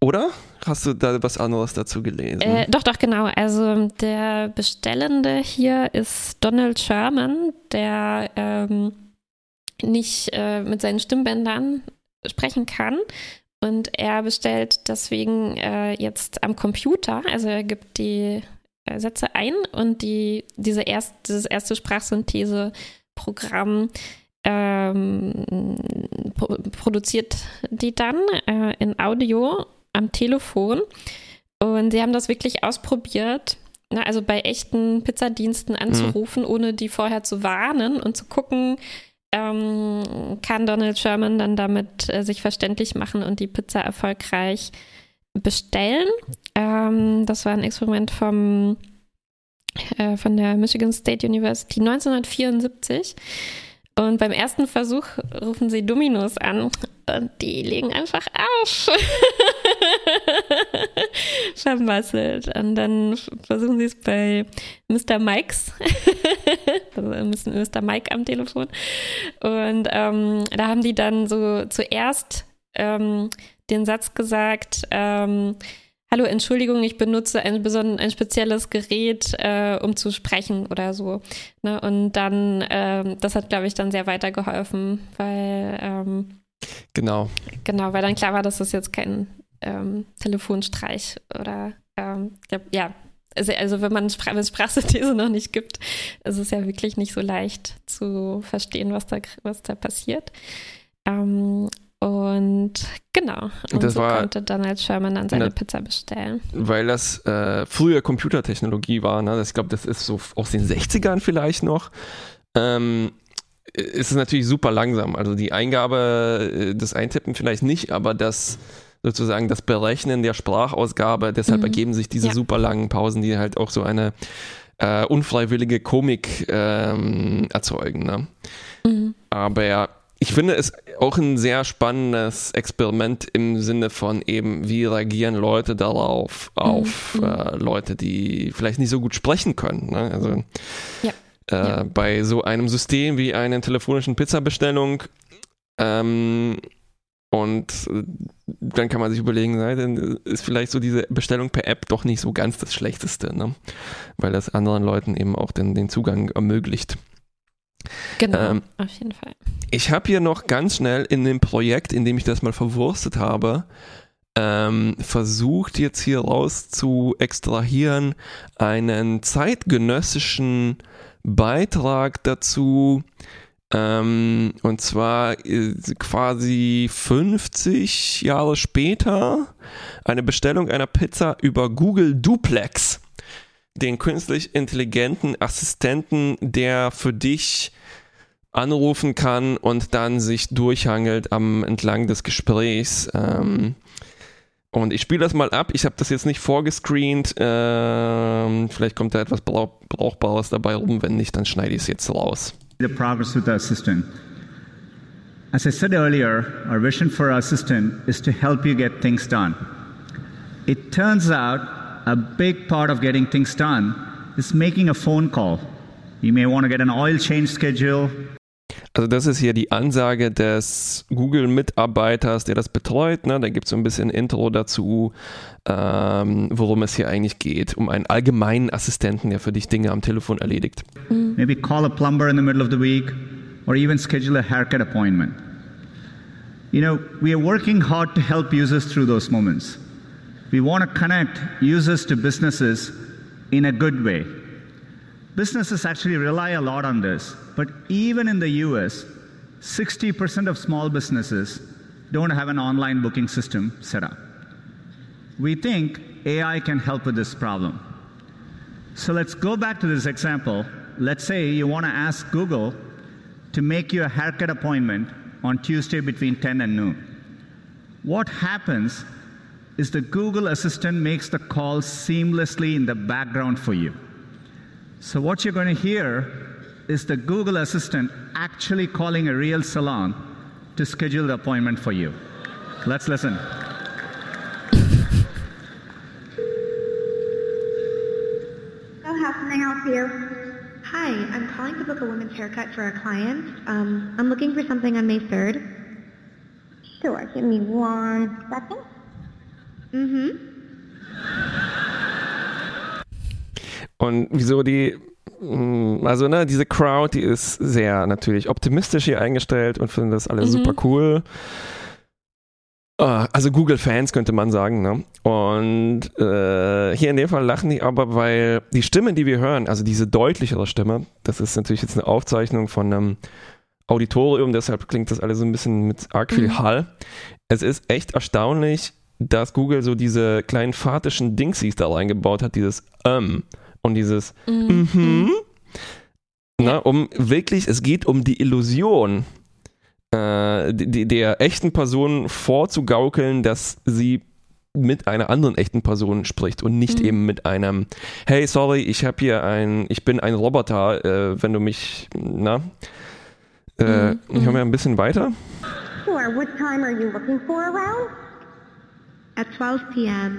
Oder? Hast du da was anderes dazu gelesen? Äh, doch, doch, genau. Also der Bestellende hier ist Donald Sherman, der ähm, nicht äh, mit seinen Stimmbändern sprechen kann. Und er bestellt deswegen äh, jetzt am Computer, also er gibt die äh, Sätze ein und die, diese erst, dieses erste Sprachsynthese-Programm ähm, pro produziert die dann äh, in Audio am Telefon. Und sie haben das wirklich ausprobiert, ne, also bei echten Pizzadiensten anzurufen, ohne die vorher zu warnen und zu gucken, ähm, kann Donald Sherman dann damit äh, sich verständlich machen und die Pizza erfolgreich bestellen. Ähm, das war ein Experiment vom, äh, von der Michigan State University 1974. Und beim ersten Versuch rufen sie Dominos an die legen einfach auf. Vermasselt. Und dann versuchen sie es bei Mr. Mikes. also Mr. Mike am Telefon. Und ähm, da haben die dann so zuerst ähm, den Satz gesagt, ähm, Hallo, Entschuldigung, ich benutze ein, ein spezielles Gerät, äh, um zu sprechen oder so. Ne? Und dann, ähm, das hat, glaube ich, dann sehr weitergeholfen, weil ähm, Genau. Genau, weil dann klar war, dass das jetzt kein ähm, Telefonstreich oder ähm, ja, also, also wenn man wenn es Sprachsynthese noch nicht gibt, ist es ja wirklich nicht so leicht zu verstehen, was da, was da passiert. Ähm, und genau, und Das so war- konnte Donald Sherman dann seine Na- Pizza bestellen. weil das äh, früher Computertechnologie war, ne? ich glaube, das ist so aus den 60ern vielleicht noch, ähm, ist es natürlich super langsam. Also die Eingabe, äh, das Eintippen vielleicht nicht, aber das sozusagen das Berechnen der Sprachausgabe, deshalb Mhm. ergeben sich diese Ja. super langen Pausen, die halt auch so eine äh, unfreiwillige Komik ähm, erzeugen. Ne? Mhm. Aber ich finde es auch ein sehr spannendes Experiment im Sinne von eben, wie reagieren Leute darauf, auf Mhm. äh, Leute, die vielleicht nicht so gut sprechen können. Ne? Also Ja. Äh, Ja. bei so einem System wie einer telefonischen Pizzabestellung ähm, und äh, dann kann man sich überlegen, dann ist vielleicht so diese Bestellung per App doch nicht so ganz das Schlechteste, ne? weil das anderen Leuten eben auch den, den Zugang ermöglicht. Genau, Ähm, auf jeden Fall. Ich habe hier noch ganz schnell in dem Projekt, in dem ich das mal verwurstet habe, ähm, versucht jetzt hier raus zu extrahieren einen zeitgenössischen Beitrag dazu, ähm, und zwar quasi 50 Jahre später eine Bestellung einer Pizza über Google Duplex, den künstlich intelligenten Assistenten, der für dich anrufen kann und dann sich durchhangelt am entlang des Gesprächs. Ähm, und ich spiele das mal ab. Ich habe das jetzt nicht vorgescreent. Ähm, vielleicht kommt da etwas Brauch Brauchbares dabei rum. Wenn nicht, dann schneide ich es jetzt raus. the progress with our assistant. As I said earlier, our vision for our assistant is to help you get things done. It turns out a big part of getting things done is making a phone call. You may want to get an oil change schedule, Also das ist hier die Ansage des Google-Mitarbeiters, der das betreut. Ne? Da gibt es so ein bisschen Intro dazu, ähm, worum es hier eigentlich geht. Um einen allgemeinen Assistenten, der für dich Dinge am Telefon erledigt. maybe call a plumber in the middle of the week, or even schedule a haircut appointment. You know, we are working hard to help users through those moments. We want to connect users to businesses in a good way. Businesses actually rely a lot on this, but even in the US, 60% of small businesses don't have an online booking system set up. We think AI can help with this problem. So let's go back to this example. Let's say you want to ask Google to make you a haircut appointment on Tuesday between 10 and noon. What happens is the Google Assistant makes the call seamlessly in the background for you. So, what you're going to hear is the Google Assistant actually calling a real salon to schedule the appointment for you. Let's listen. So how can I help you? Hi, I'm calling to book a woman's haircut for a client. Um, I'm looking for something on May 3rd. Sure, give me one second. Mm-hmm. Und wieso die, mh, also ne, diese Crowd, die ist sehr natürlich optimistisch hier eingestellt und finden das alles Mhm. super cool. Ah, Also Google-Fans könnte man sagen, ne? Und äh, hier in dem Fall lachen die aber, weil die Stimme, die wir hören, also diese deutlichere Stimme, das ist natürlich jetzt eine Aufzeichnung von einem Auditorium, deshalb klingt das alles so ein bisschen mit arg viel Mhm. Hall. Es ist echt erstaunlich, dass Google so diese kleinen fatischen Dingsies da reingebaut hat, dieses ähm und dieses mhm. Na, um wirklich, es geht um die Illusion äh, die, der echten Person vorzugaukeln, dass sie mit einer anderen echten Person spricht und nicht Mhm. eben mit einem, hey, sorry, ich habe hier ein, ich bin ein Roboter, äh, wenn du mich, na, äh, Mhm. ich höre mal ein bisschen weiter. Sure. What time are you looking for around? At 12 p.m.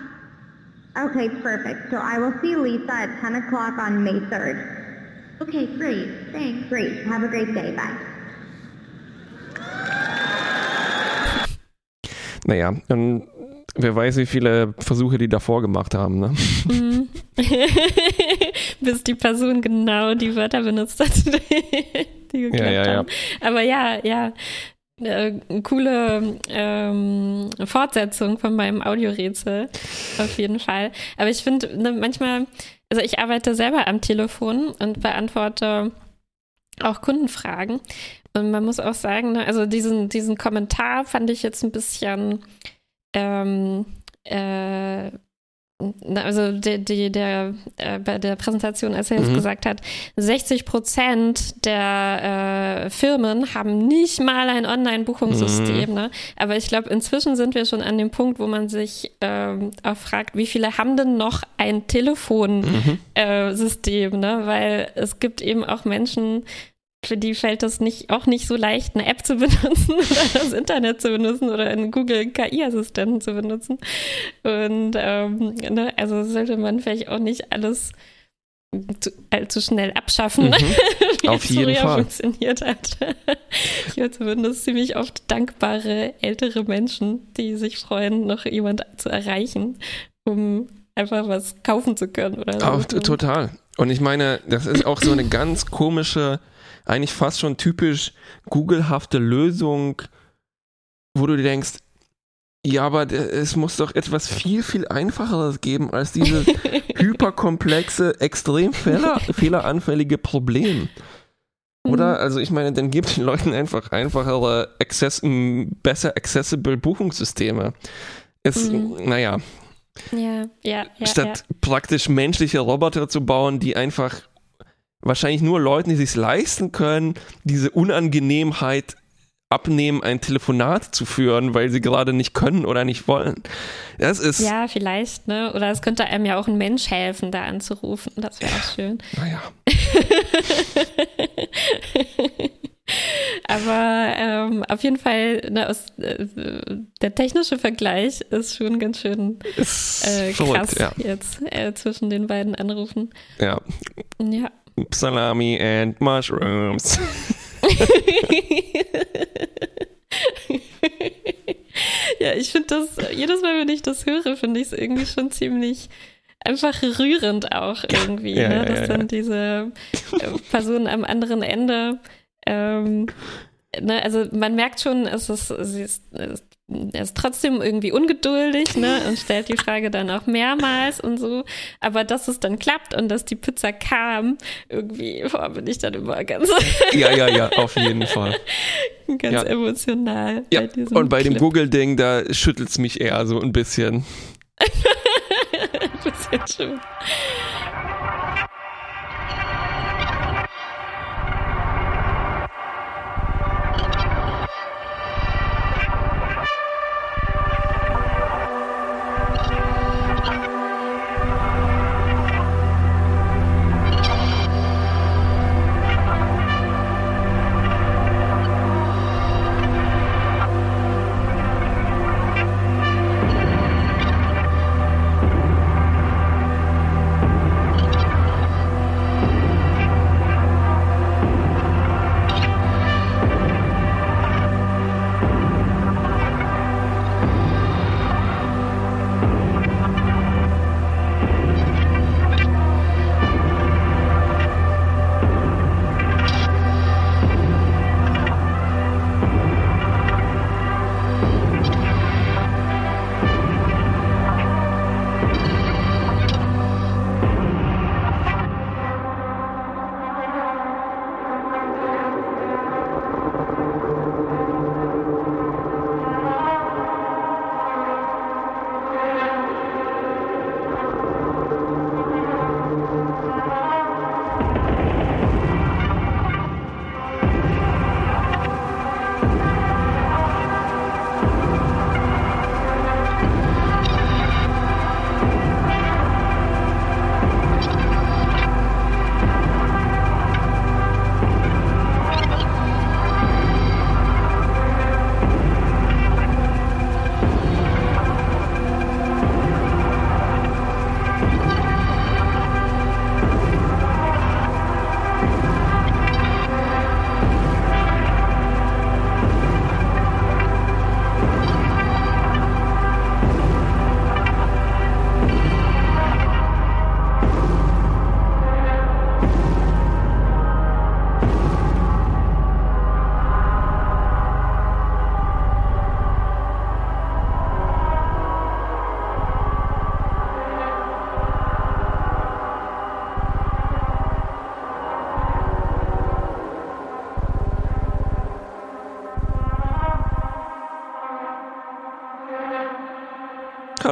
Okay, perfect. So I will see Lisa at 10 o'clock on May 3rd. Okay, great. Thanks. Great. Have a great day. Bye. Naja, und wer weiß, wie viele Versuche die davor gemacht haben, ne? Mhm. Bis die Person genau die Wörter benutzt hat, die geklappt Ja, ja, ja. haben. Aber ja, ja. Äh, coole ähm, Fortsetzung von meinem Audiorätsel, auf jeden Fall. Aber ich finde, ne, manchmal, also ich arbeite selber am Telefon und beantworte auch Kundenfragen. Und man muss auch sagen, ne, also diesen, diesen Kommentar fand ich jetzt ein bisschen ähm, äh, also die, die, der äh, bei der Präsentation, als er jetzt Mhm. gesagt hat, 60 Prozent der äh, Firmen haben nicht mal ein Online-Buchungssystem. Mhm. Ne? Aber ich glaube, inzwischen sind wir schon an dem Punkt, wo man sich ähm, auch fragt, wie viele haben denn noch ein Telefonsystem? Äh, System, ne? Weil es gibt eben auch Menschen, für die fällt es nicht, auch nicht so leicht, eine App zu benutzen oder das Internet zu benutzen oder einen Google KI-Assistenten zu benutzen. Und ähm, ne, also sollte man vielleicht auch nicht alles zu, allzu schnell abschaffen, Mhm. wie Auf es jeden Fall. funktioniert hat. Ich höre zumindest ziemlich oft dankbare ältere Menschen, die sich freuen, noch jemand zu erreichen, um einfach was kaufen zu können oder so. Auch, total. Und ich meine, das ist auch so eine ganz komische, eigentlich fast schon typisch Google-hafte Lösung, wo du dir denkst, ja, aber es muss doch etwas viel, viel einfacheres geben als dieses hyperkomplexe, extrem fehler, fehleranfällige Problem. Oder? Also ich meine, dann gibt den Leuten einfach einfachere, access besser accessible Buchungssysteme. Es, Mhm. naja, Ja, ja, ja. statt praktisch menschliche Roboter zu bauen, die einfach wahrscheinlich nur Leuten, die sich leisten können, diese Unangenehmheit abnehmen, ein Telefonat zu führen, weil sie gerade nicht können oder nicht wollen. Das ist, ja. ja, vielleicht, ne? Oder es könnte einem ja auch ein Mensch helfen, da anzurufen. Das wäre auch schön. naja, Aber ähm, auf jeden Fall, ne, aus, äh, der technische Vergleich ist schon ganz schön äh, krass verrückt, ja. jetzt äh, zwischen den beiden Anrufen. ja. Ja. Salami and Mushrooms. ja, ich finde das, jedes Mal, wenn ich das höre, finde ich es irgendwie schon ziemlich einfach rührend auch irgendwie, Ja, ne? ja, dass ja, dann diese äh, Person am anderen Ende, ähm, ne, also man merkt schon, es ist, sie ist er ist trotzdem irgendwie ungeduldig, ne, und stellt die Frage dann auch mehrmals und so. Aber dass es dann klappt und dass die Pizza kam, irgendwie boah, bin ich dann immer ganz, ja, ja, ja, auf jeden Fall. ganz Ja. emotional. Ja, bei und bei dem Clip. Google-Ding, da schüttelt es mich eher so ein bisschen. Ein bisschen schon.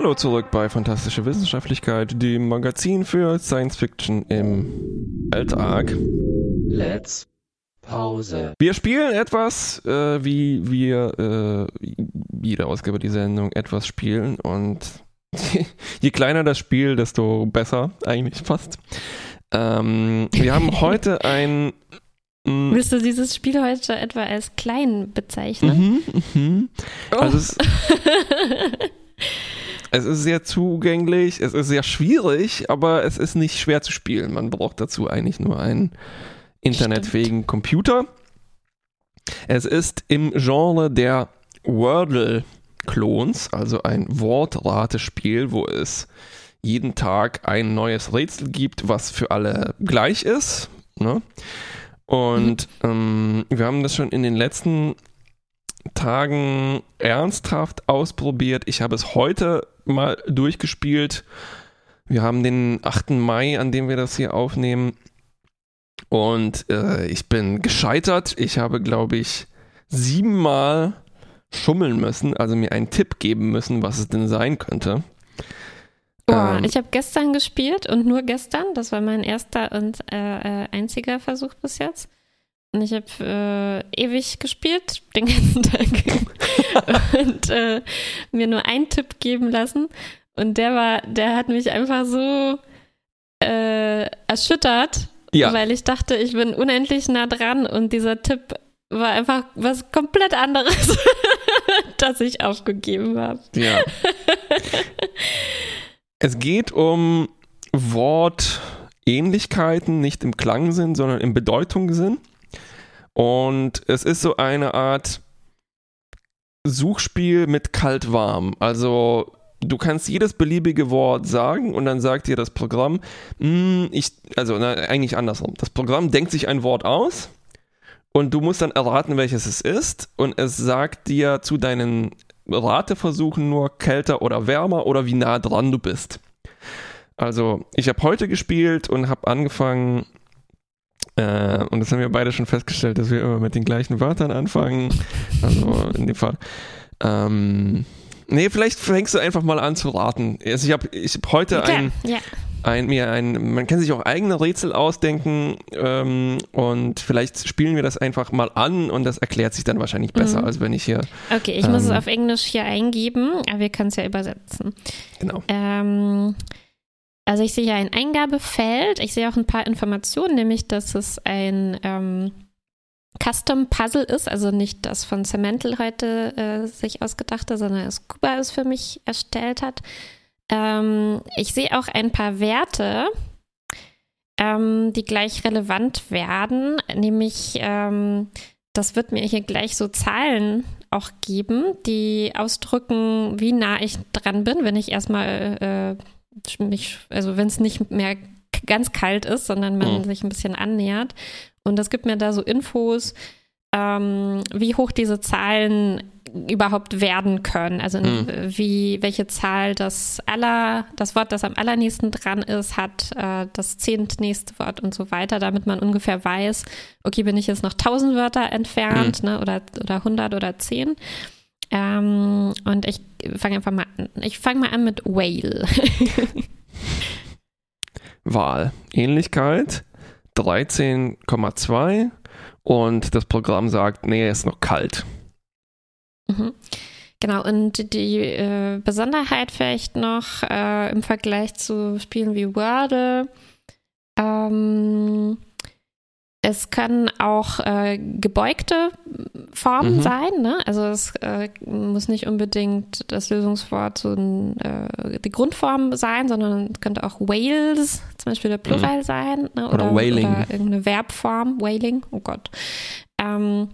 Hallo zurück bei Fantastische Wissenschaftlichkeit, dem Magazin für Science Fiction im Alltag. Let's Pause. Wir spielen etwas, äh, wie wir äh, jede Ausgabe die Sendung etwas spielen und je kleiner das Spiel, desto besser eigentlich fast. Ähm, wir haben heute ein mm, Willst du dieses Spiel heute etwa als klein bezeichnen? Mhm, mhm. Oh. Also es, es ist sehr zugänglich, es ist sehr schwierig, aber es ist nicht schwer zu spielen. Man braucht dazu eigentlich nur einen internetfähigen Computer. Es ist im Genre der Wordle-Klons, also ein Wortratespiel, wo es jeden Tag ein neues Rätsel gibt, was für alle gleich ist. Ne? Und ähm, wir haben das schon in den letzten Tagen ernsthaft ausprobiert. Ich habe es heute mal durchgespielt. Wir haben den 8. Mai, an dem wir das hier aufnehmen. Und äh, ich bin gescheitert. Ich habe, glaube ich, siebenmal schummeln müssen, also mir einen Tipp geben müssen, was es denn sein könnte. Boah, Ähm, ich habe gestern gespielt und nur gestern. Das war mein erster und äh, äh, einziger Versuch bis jetzt. Und ich habe äh, ewig gespielt, den ganzen Tag. und äh, mir nur einen Tipp geben lassen. Und der war, der hat mich einfach so äh, erschüttert, Ja. weil ich dachte, ich bin unendlich nah dran und dieser Tipp war einfach was komplett anderes, das ich aufgegeben habe. Ja. es geht um Wortähnlichkeiten, nicht im Klangsinn, sondern im Bedeutungssinn. Und es ist so eine Art Suchspiel mit kalt-warm. Also du kannst jedes beliebige Wort sagen und dann sagt dir das Programm, "Hm, ich, also na, eigentlich andersrum. Das Programm denkt sich ein Wort aus und du musst dann erraten, welches es ist und es sagt dir zu deinen Rateversuchen nur kälter oder wärmer oder wie nah dran du bist. Also ich habe heute gespielt und habe angefangen äh, und das haben wir beide schon festgestellt, dass wir immer mit den gleichen Wörtern anfangen. Also in dem Fall. Ähm, nee, vielleicht fängst du einfach mal an zu raten. Also ich habe ich hab heute Klar, ein, ja. ein, mir ein, man kann sich auch eigene Rätsel ausdenken ähm, und vielleicht spielen wir das einfach mal an und das erklärt sich dann wahrscheinlich besser, Mhm. als wenn ich hier, Okay, ich muss es Ähm. auf Englisch hier eingeben, aber wir können es ja übersetzen. genau. Ähm, also ich sehe hier ein Eingabefeld. Ich sehe auch ein paar Informationen, nämlich dass es ein ähm, Custom Puzzle ist, also nicht das von Cemental heute äh, sich ausgedachte, sondern es Kuba es für mich erstellt hat. Ähm, ich sehe auch ein paar Werte, ähm, die gleich relevant werden, nämlich ähm, das wird mir hier gleich so Zahlen auch geben, die ausdrücken, wie nah ich dran bin, wenn ich erstmal äh, mich, also wenn es nicht mehr ganz kalt ist, sondern man Mhm. sich ein bisschen annähert. Und das gibt mir da so Infos, ähm, wie hoch diese Zahlen überhaupt werden können. Also Mhm. wie welche Zahl das aller, das Wort, das am allernächsten dran ist, hat äh, das zehntnächste Wort und so weiter, damit man ungefähr weiß, okay, bin ich jetzt noch 1000 Wörter entfernt, ne, oder, oder 100 oder 10. Ähm, und ich fange einfach mal an. Ich fange mal an mit Whale. Wahl. Ähnlichkeit 13,2 und das Programm sagt, nee, er ist noch kalt. Mhm. Genau, und die äh, Besonderheit vielleicht noch äh, im Vergleich zu Spielen wie Wordle, ähm, es können auch äh, gebeugte Formen Mhm. sein, ne? Also es äh, muss nicht unbedingt das Lösungswort so ein, äh, die Grundform sein, sondern es könnte auch Whales, zum Beispiel der Plural sein, ne? Mhm. Oder Whaling. oder irgendeine Verbform, Whaling, oh Gott. Ähm,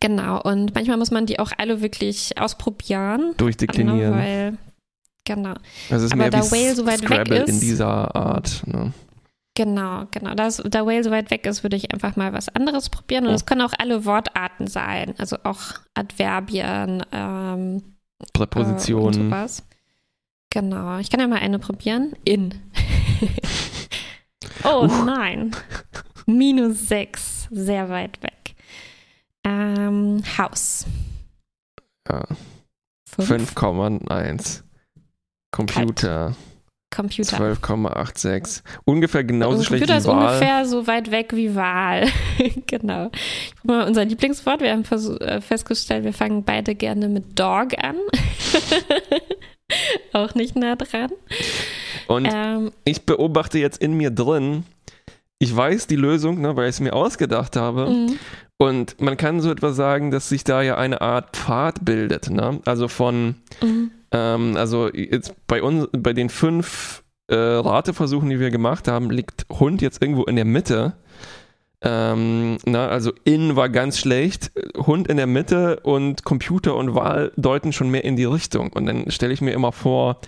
genau, und manchmal muss man die auch alle wirklich ausprobieren. Durchdeklinieren. Ne, weil, genau. Es ist aber mehr da Whale so weit weg Scrabble in ist- dieser Art. Ne? Genau, genau. Das, da Whale so weit weg ist, würde ich einfach mal was anderes probieren. Und Oh. es können auch alle Wortarten sein, also auch Adverbien, ähm, äh, Präpositionen. sowas. Genau. Ich kann ja mal eine probieren. In. oh nein. Minus sechs. Sehr weit weg. Ähm, Haus. ja. Fünf. 5,1. Computer. Computer. 12,86. Ungefähr genauso schlecht Computer wie ist Wahl. ungefähr so weit weg wie Wahl. genau. Ich guck mal unser Lieblingswort. Wir haben äh, festgestellt, wir fangen beide gerne mit Dog an. Auch nicht nah dran. Und Ähm, ich beobachte jetzt in mir drin, ich weiß die Lösung, ne, weil ich es mir ausgedacht habe. mhm. Und man kann so etwas sagen, dass sich da ja eine Art Pfad bildet. Ne? Also von, Mhm. ähm, also jetzt bei uns, bei den fünf äh, Rateversuchen, die wir gemacht haben, liegt Hund jetzt irgendwo in der Mitte. Ähm, na, also in war ganz schlecht, Hund in der Mitte und Computer und Wahl deuten schon mehr in die Richtung. Und dann stelle ich mir immer vor,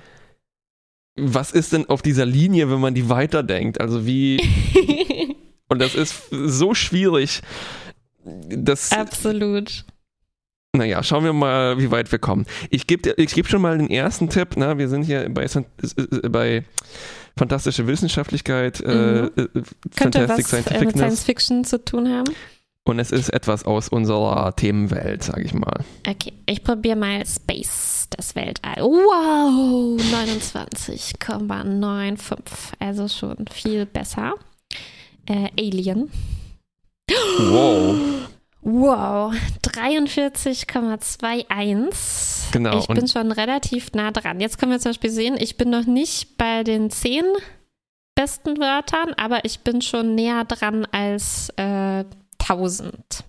was ist denn auf dieser Linie, wenn man die weiterdenkt? Also wie, und das ist so schwierig. Das, Absolut. naja, schauen wir mal, wie weit wir kommen. Ich gebe ich geb schon mal den ersten Tipp. Na, wir sind hier bei, San- äh, bei fantastische Wissenschaftlichkeit, äh, Mhm. äh, Fantastic was äh, mit. Science Fiction zu tun haben? Und es ist etwas aus unserer Themenwelt, sage ich mal. Okay, ich probiere mal Space, das Weltall. Wow, 29,95. Also schon viel besser. Äh, Alien. Wow. Wow, 43,21. Genau, Ich bin schon relativ nah dran. Jetzt können wir zum Beispiel sehen, ich bin noch nicht bei den zehn besten Wörtern, aber ich bin schon näher dran als äh, 1000.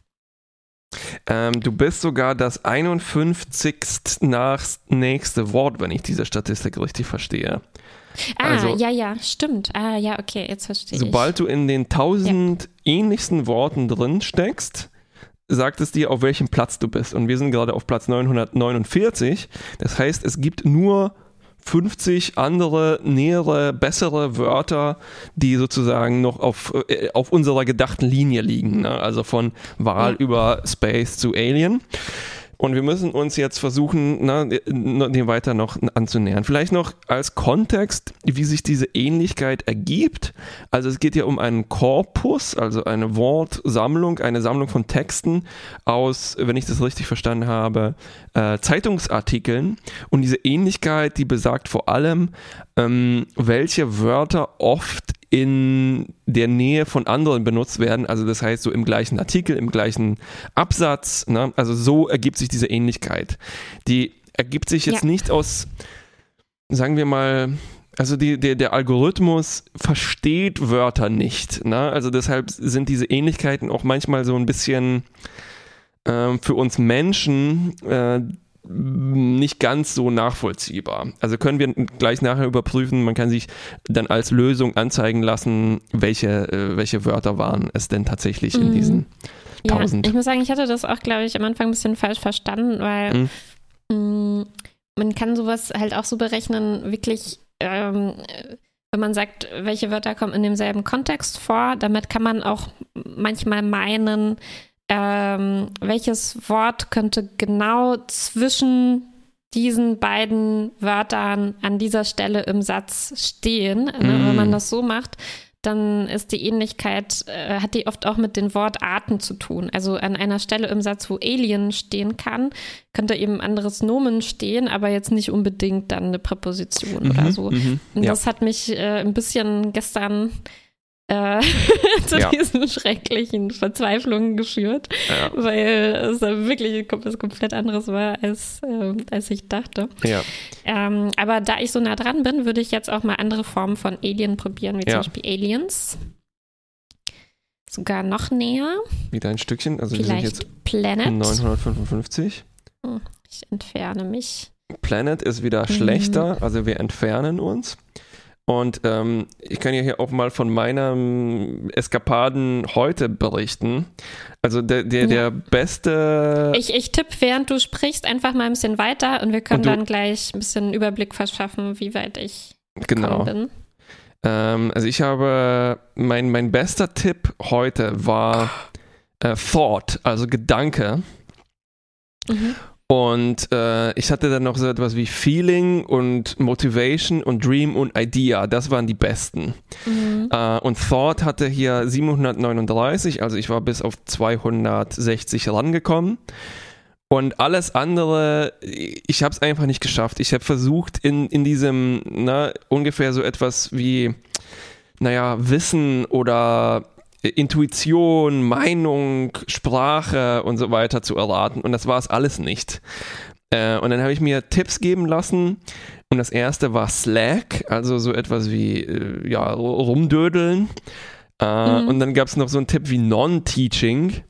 Ähm, du bist sogar das 51. nach nächste Wort, wenn ich diese Statistik richtig verstehe. Ah, Also- ja, ja, stimmt. Ah, ja, okay, jetzt verstehe Sobald du in den 1000 ähnlichsten Worten drin steckst, sagt es dir, auf welchem Platz du bist. Und wir sind gerade auf Platz 949. Das heißt, es gibt nur 50 andere, nähere, bessere Wörter, die sozusagen noch auf, äh, auf unserer gedachten Linie liegen. Ne? Also von Wahl Ja. über Space zu Alien. Und wir müssen uns jetzt versuchen, na, dem weiter noch anzunähern. Vielleicht noch als Kontext, wie sich diese Ähnlichkeit ergibt. Also es geht ja um einen Korpus, also eine Wortsammlung, eine Sammlung von Texten aus, wenn ich das richtig verstanden habe, äh, Zeitungsartikeln. Und diese Ähnlichkeit, die besagt vor allem, ähm, welche Wörter oft in der Nähe von anderen benutzt werden. Also das heißt so im gleichen Artikel, im gleichen Absatz. Ne? Also so ergibt sich diese Ähnlichkeit. Die ergibt sich jetzt Ja. nicht aus, sagen wir mal, also die, der, der Algorithmus versteht Wörter nicht. Ne? Also deshalb sind diese Ähnlichkeiten auch manchmal so ein bisschen ähm, für uns Menschen äh, nicht ganz so nachvollziehbar. Also können wir gleich nachher überprüfen, man kann sich dann als Lösung anzeigen lassen, welche, äh, welche Wörter waren es denn tatsächlich in Mhm. diesen Ja, 1000. ich muss sagen, ich hatte das auch, glaube ich, am Anfang ein bisschen falsch verstanden, weil Mhm. mh, man kann sowas halt auch so berechnen, wirklich, ähm, wenn man sagt, welche Wörter kommen in demselben Kontext vor, damit kann man auch manchmal meinen, ähm, welches Wort könnte genau zwischen diesen beiden Wörtern an dieser Stelle im Satz stehen. Ne? Wenn man Mm. das so macht, dann ist die Ähnlichkeit, äh, hat die oft auch mit den Wortarten zu tun. Also an einer Stelle im Satz, wo Alien stehen kann, könnte eben ein anderes Nomen stehen, aber jetzt nicht unbedingt dann eine Präposition oder Mhm, so. mhm, Und ja. das hat mich äh, ein bisschen gestern äh, zu Ja. diesen schrecklichen Verzweiflungen geführt, Ja. weil es wirklich was komplett anderes war, als, ähm, als ich dachte. ja. Ähm, aber da ich so nah dran bin, würde ich jetzt auch mal andere Formen von Alien probieren, wie zum Beispiel Aliens. Sogar noch näher. Wieder ein Stückchen. Also wir sind jetzt Vielleicht Planet. 955. Ich entferne mich. Planet ist wieder schlechter, also wir entfernen uns. Und ähm, ich kann ja hier auch mal von meinen Eskapaden heute berichten. Also der, der, Ja. der beste. Ich, ich tippe, während du sprichst, einfach mal ein bisschen weiter und wir können Und dann gleich ein bisschen Überblick verschaffen, wie weit ich genau. bin. Ähm, also ich habe, mein, mein bester Tipp heute war äh, Thought, also Gedanke. Mhm. Und äh, ich hatte dann noch so etwas wie Feeling und Motivation und Dream und Idea. Das waren die besten. Mhm. Äh, und Thought hatte hier 739, also ich war bis auf 260 rangekommen. Und alles andere, ich habe es einfach nicht geschafft. Ich habe versucht, in, in diesem, na, ungefähr so etwas wie, naja, Wissen oder Intuition, Meinung, Sprache und so weiter zu erraten. Und das war es alles nicht. Äh, und dann habe ich mir Tipps geben lassen. Und das erste war Slack, also so etwas wie, äh, ja, rumdödeln. Äh, Mhm. Und dann gab es noch so einen Tipp wie Non-Teaching.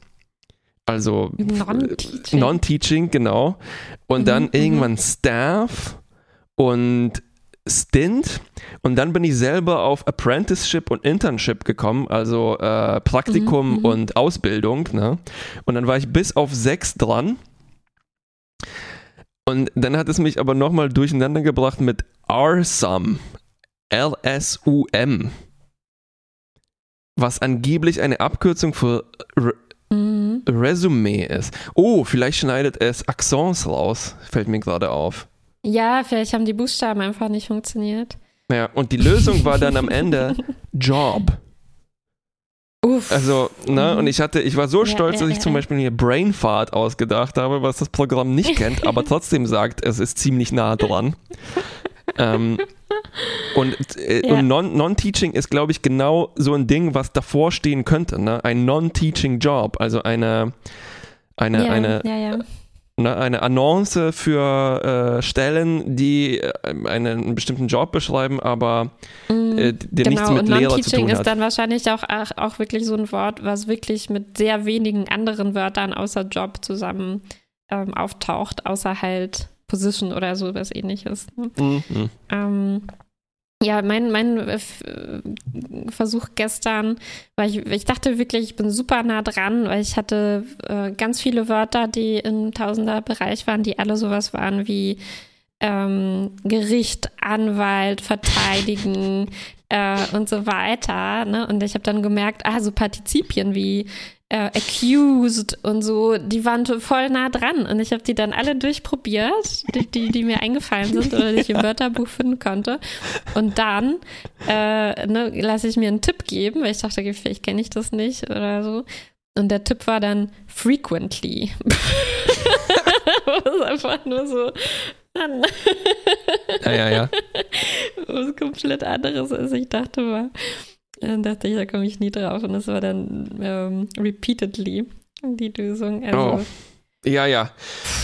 Also Non-Teaching. Non-Teaching, genau. Und dann Mhm, irgendwann Staff und Stint. Und dann bin ich selber auf Apprenticeship und Internship gekommen, also äh, Praktikum Mhm, mhm. und Ausbildung. Ne? Und dann war ich bis auf sechs dran. Und dann hat es mich aber nochmal durcheinander gebracht mit RSUM. L-S-U-M. Was angeblich eine Abkürzung für Re Mhm. Resümee ist. Oh, vielleicht schneidet es Accents raus, fällt mir gerade auf. Ja, vielleicht haben die Buchstaben einfach nicht funktioniert. Ja, und die Lösung war dann am Ende Job. Uff. Also, ne, und ich hatte, ich war so Ja, stolz, dass ich ja, zum. Beispiel hier Brainfart ausgedacht habe, was das Programm nicht kennt, aber trotzdem sagt, es ist ziemlich nah dran. ähm, und äh, Ja. und Non- Non-Teaching ist, glaube ich, genau so ein Ding, was davor stehen könnte. Ne? Ein Non-Teaching Job, also eine, eine, ja, eine, ja, ja. ne, eine Annonce für äh, Stellen, die äh, einen bestimmten Job beschreiben, aber äh, der nichts genau, mit und Lehrer zu tun ist hat. dann wahrscheinlich auch, auch, auch wirklich so ein Wort, was wirklich mit sehr wenigen anderen Wörtern außer Job zusammen ähm, auftaucht, außer halt Position oder so was ähnliches. Ne? Mhm. Ähm, ja, mein, mein äh, äh, Versuch gestern, weil ich, ich dachte wirklich, ich bin super nah dran, weil ich hatte äh, ganz viele Wörter, die im Tausenderbereich waren, die alle sowas waren wie ähm, Gericht, Anwalt, Verteidigen äh, und so weiter. Ne? Und ich habe dann gemerkt, ah, so Partizipien wie äh, accused und so, die waren voll nah dran. Und ich habe die dann alle durchprobiert, die, die, die mir eingefallen sind oder die ich im Wörterbuch finden konnte. Und dann äh, ne, lasse ich mir einen Tipp geben, weil ich dachte, vielleicht kenne ich das nicht oder so. Und der Tipp war dann frequently. Was einfach nur so an. Ja, ja, ja. was komplett anderes ist. Ich dachte mal, dann dachte ich, da komme ich nie drauf. Und das war dann ähm, repeatedly die Lösung. Also, Oh. Ja, ja.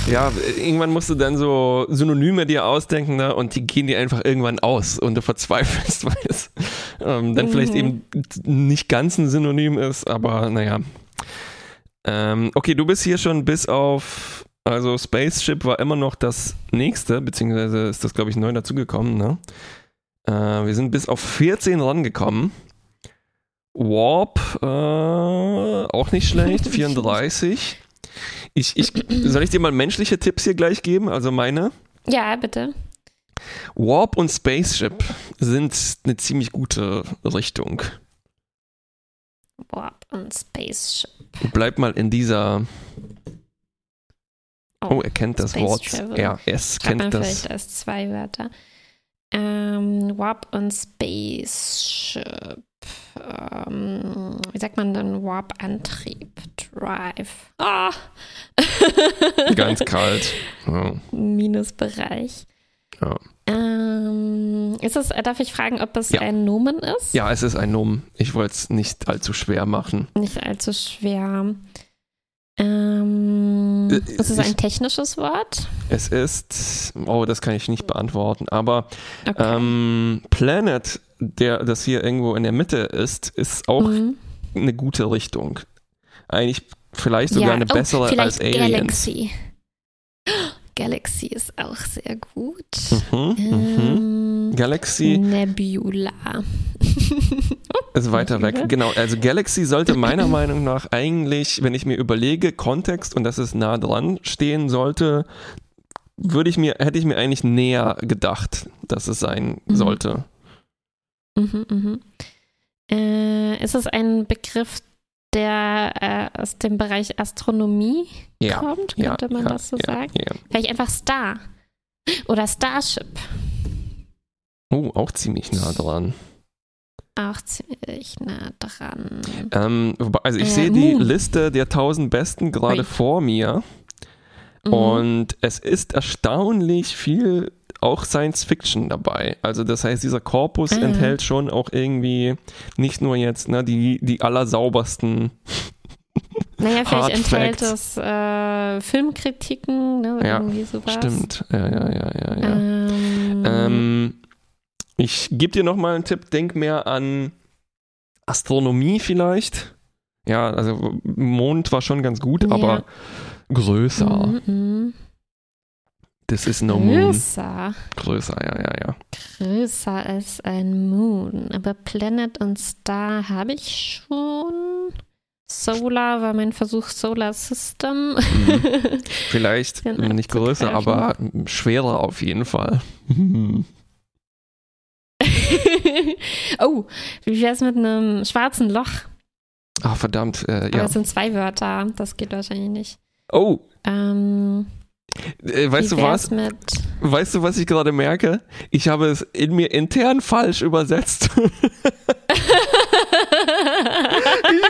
Ja, irgendwann musst du dann so Synonyme dir ausdenken, ne? Und die gehen dir einfach irgendwann aus und du verzweifelst, weil es ähm, dann vielleicht Mhm. eben nicht ganz ein Synonym ist, aber naja. Ähm, okay, du bist hier schon bis auf, also Spaceship war immer noch das nächste, beziehungsweise ist das, glaube ich, neu dazugekommen, ne? Äh, wir sind bis auf 14 rangekommen. Warp, äh, auch nicht schlecht, 34. Ich, ich, soll ich dir mal menschliche Tipps hier gleich geben? Also meine. ja, bitte. Warp und Spaceship sind eine ziemlich gute Richtung. Warp und Spaceship. Bleib mal in dieser. Oh, Oh, er kennt das Space Wort. Travel. Ja, es kennt das. vielleicht als zwei Wörter. Ähm, Warp und Spaceship. Ähm, wie sagt man dann Warp-Antrieb? Drive. Ah! Ganz kalt. Ja. Minusbereich. Ja. Ähm, ist es, darf ich fragen, ob es Ja. ein Nomen ist? ja, es ist ein Nomen. Ich wollte es nicht allzu schwer machen. Nicht allzu schwer. Ähm, Äh, ist es ich- ein technisches Wort? Es ist. Oh, das kann ich nicht beantworten. Aber Okay. ähm, Planet, der das hier irgendwo in der Mitte ist, ist auch Mhm. eine gute Richtung. Eigentlich vielleicht sogar Ja, eine oh, bessere vielleicht als Aliens. Galaxy. Galaxy ist auch sehr gut. Mhm, mhm. Ähm, Galaxy Nebula. ist weiter weg. Genau, also Galaxy sollte meiner Meinung nach eigentlich, wenn ich mir überlege, Kontext und dass es nah dran stehen sollte, würde ich mir, hätte ich mir eigentlich näher gedacht, dass es sein Mhm. sollte. Mhm, mhm. Äh, ist es ein Begriff, der äh, aus dem Bereich Astronomie Ja. kommt? Ja, Könnte man ja, das so ja, sagen? Ja. Vielleicht einfach Star. Oder Starship. Oh, auch ziemlich nah dran. Auch ziemlich nah dran. Ähm, also ich Äh, sehe die. Liste der 1000 Besten gerade vor mir. Mhm. Und es ist erstaunlich viel auch Science Fiction dabei. Also das heißt, dieser Korpus Ah. enthält schon auch irgendwie nicht nur jetzt ne, die, die allersaubersten Naja, vielleicht enthält es äh, Filmkritiken, ne? Ja, irgendwie sowas. Stimmt. Ja, ja, ja, ja, ja. Ähm, Ähm, ich gebe dir noch mal einen Tipp. Denk mehr an Astronomie vielleicht. Ja, also Mond war schon ganz gut, Ja. aber größer. mhm, mhm. Das ist no moon. Größer. Größer, ja, ja, ja. Größer als ein Moon. Aber Planet und Star habe ich schon. Solar war mein Versuch Solar System. Vielleicht Den nicht größer, aber schwerer auf jeden Fall. oh, wie wäre es mit einem schwarzen Loch? Ah, verdammt, äh, Aber ja. es sind zwei Wörter. Das geht wahrscheinlich nicht. Oh, Ähm, äh, weißt wie du was? Mit Weißt du, was ich gerade merke? Ich habe es in mir intern falsch übersetzt. ich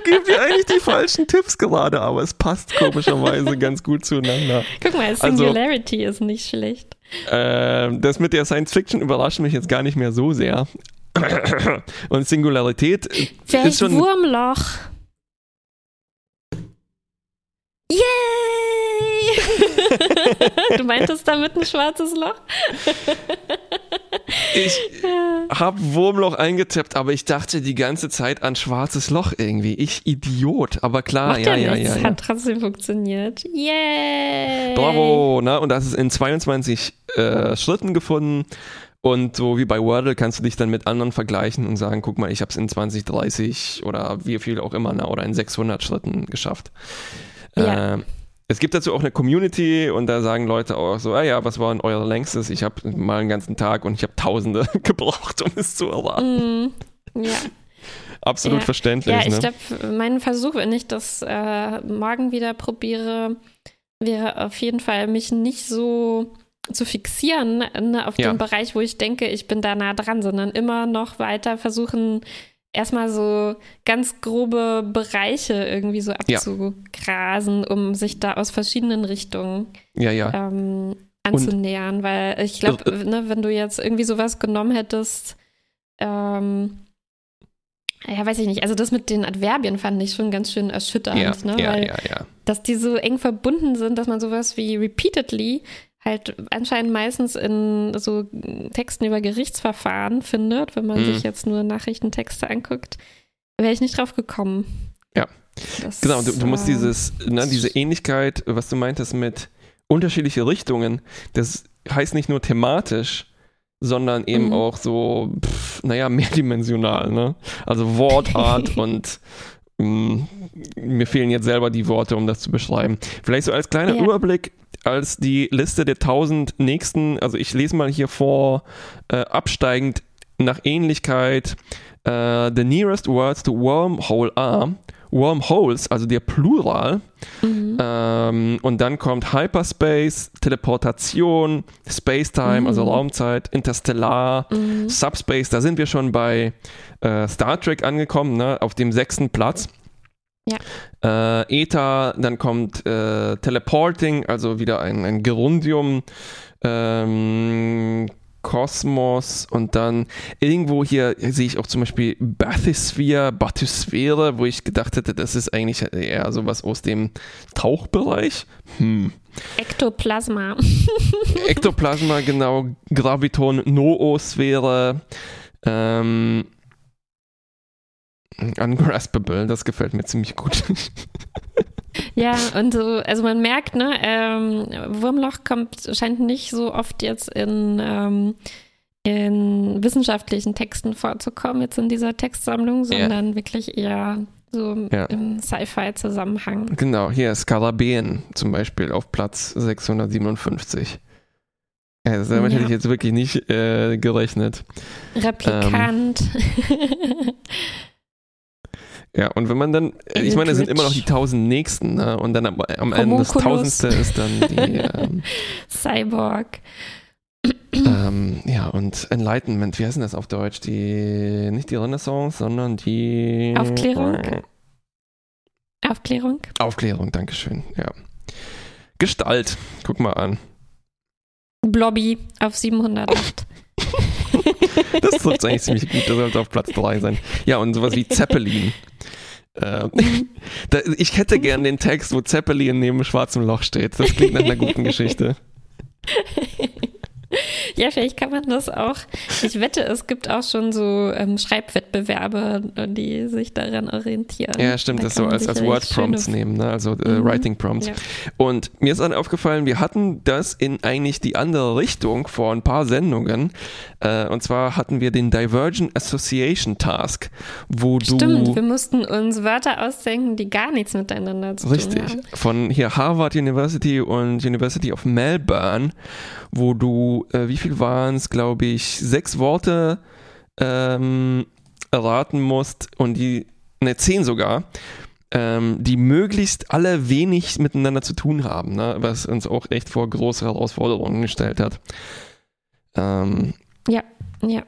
gebe dir eigentlich die falschen Tipps gerade, aber es passt komischerweise ganz gut zueinander. Guck mal, Also- Singularity ist nicht schlecht. Ähm, das mit der Science Fiction überrascht mich jetzt gar nicht mehr so sehr. Und Singularität äh, ist Vielleicht schon. Wurmloch. Yay! Du meintest damit ein schwarzes Loch? Ich habe Wurmloch eingetippt, aber ich dachte die ganze Zeit an schwarzes Loch irgendwie. Ich Idiot. Aber klar, Macht ja, ja, ja, nichts, ja, ja. hat trotzdem funktioniert. Yay! Bravo, ne? Und das ist in 22 äh, Schritten gefunden. Und so wie bei Wordle kannst du dich dann mit anderen vergleichen und sagen, guck mal, ich habe es in 20, 30 oder wie viel auch immer, ne? oder in 600 Schritten geschafft. Ja. Ähm, es gibt dazu auch eine Community und da sagen Leute auch so, ah ja, was war denn euer längstes? Ich habe mal einen ganzen Tag und ich habe Tausende gebraucht, um es zu erraten. Mm, ja. Absolut Ja. verständlich. Ja, ich ne? glaube, mein Versuch, wenn ich das äh, morgen wieder probiere, wäre auf jeden Fall, mich nicht so zu fixieren ne, auf Ja. den Bereich, wo ich denke, ich bin da nah dran, sondern immer noch weiter versuchen, erstmal so ganz grobe Bereiche irgendwie so Ja. abzugrasen, um sich da aus verschiedenen Richtungen ja, ja. ähm, anzunähern, weil ich glaube, Äh, ne, wenn du jetzt irgendwie sowas genommen hättest, ähm, ja, weiß ich nicht, also das mit den Adverbien fand ich schon ganz schön erschütternd, Ja, ne? ja, weil ja, ja. dass die so eng verbunden sind, dass man sowas wie repeatedly halt anscheinend meistens in so Texten über Gerichtsverfahren findet, wenn man Mhm. sich jetzt nur Nachrichtentexte anguckt, wäre ich nicht drauf gekommen. Ja. Das, Genau, du, du musst äh, dieses, ne, diese Ähnlichkeit, was du meintest mit unterschiedliche Richtungen, das heißt nicht nur thematisch, sondern eben Mhm. auch so, pff, naja, mehrdimensional, ne? Also Wortart und mir fehlen jetzt selber die Worte, um das zu beschreiben. Vielleicht so als kleiner Ja. Überblick, als die Liste der 1000 nächsten, also ich lese mal hier vor, äh, absteigend nach Ähnlichkeit, äh, the nearest words to wormhole are Wormholes, also der Plural. Mhm. Ähm, und dann kommt Hyperspace, Teleportation, Spacetime, also Mhm. Raumzeit, Interstellar, Mhm. Subspace. Da sind wir schon bei äh, Star Trek angekommen, ne, auf dem sechsten Platz. Ja. Äh, Eta, dann kommt äh, Teleporting, also wieder ein, ein Gerundium. Ähm, Kosmos und dann irgendwo hier sehe ich auch zum Beispiel Bathysphere, Bathysphäre, wo ich gedacht hätte, das ist eigentlich eher sowas aus dem Tauchbereich. Hm. Ektoplasma. Ektoplasma, genau, Graviton, Noosphäre, ähm, Ungraspable, das gefällt mir ziemlich gut. Ja, und so, also man merkt, ne, ähm, Wurmloch kommt, scheint nicht so oft jetzt in, ähm, in wissenschaftlichen Texten vorzukommen, jetzt in dieser Textsammlung, sondern wirklich eher so Ja. im Sci-Fi-Zusammenhang. genau, hier Skarabäen zum Beispiel auf Platz 657. Also damit Ja. hätte ich jetzt wirklich nicht äh, gerechnet. Replikant. Ja, und wenn man dann, äh, ich meine, es sind immer noch die tausend nächsten, ne? und dann am, am Ende das tausendste ist dann die, ähm, Cyborg. ähm, ja, und Enlightenment, wie heißt denn das auf Deutsch? Die, nicht die Renaissance, sondern die Aufklärung? Aufklärung. Aufklärung, Dankeschön, ja. Gestalt. Guck mal an. Blobby auf 708. Das trifft eigentlich ziemlich gut. Das sollte auf Platz 3 sein. Ja, und sowas wie Zeppelin. Da, ich hätte gern den Text, wo Zeppelin neben schwarzem Loch steht. Das klingt nach einer guten Geschichte. Ja, vielleicht kann man das auch. Ich wette, es gibt auch schon so ähm, Schreibwettbewerbe, die sich daran orientieren. Ja, stimmt, Da das so als, als Word Prompts nehmen, ne? also äh, Mhm. Writing Prompts. Ja. Und mir ist dann aufgefallen, wir hatten das in eigentlich die andere Richtung vor ein paar Sendungen. Äh, und zwar hatten wir den Divergent Association Task, wo du. Stimmt, wir mussten uns Wörter ausdenken, die gar nichts miteinander zu Richtig. tun haben. Von hier Harvard University und University of Melbourne, wo du, äh, wie viel waren es, glaube ich, sechs Worte ähm, erraten musst und die, ne, zehn sogar, ähm, die möglichst alle wenig miteinander zu tun haben, ne? was uns auch echt vor große Herausforderungen gestellt hat. Ähm, Ja.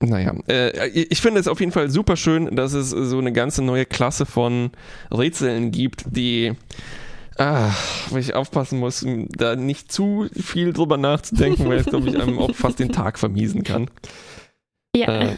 naja, äh, ich finde es auf jeden Fall super schön, dass es so eine ganze neue Klasse von Rätseln gibt, die, ah, wo ich aufpassen muss, da nicht zu viel drüber nachzudenken, weil es, glaube ich, einem auch fast den Tag vermiesen kann. Ja. Äh,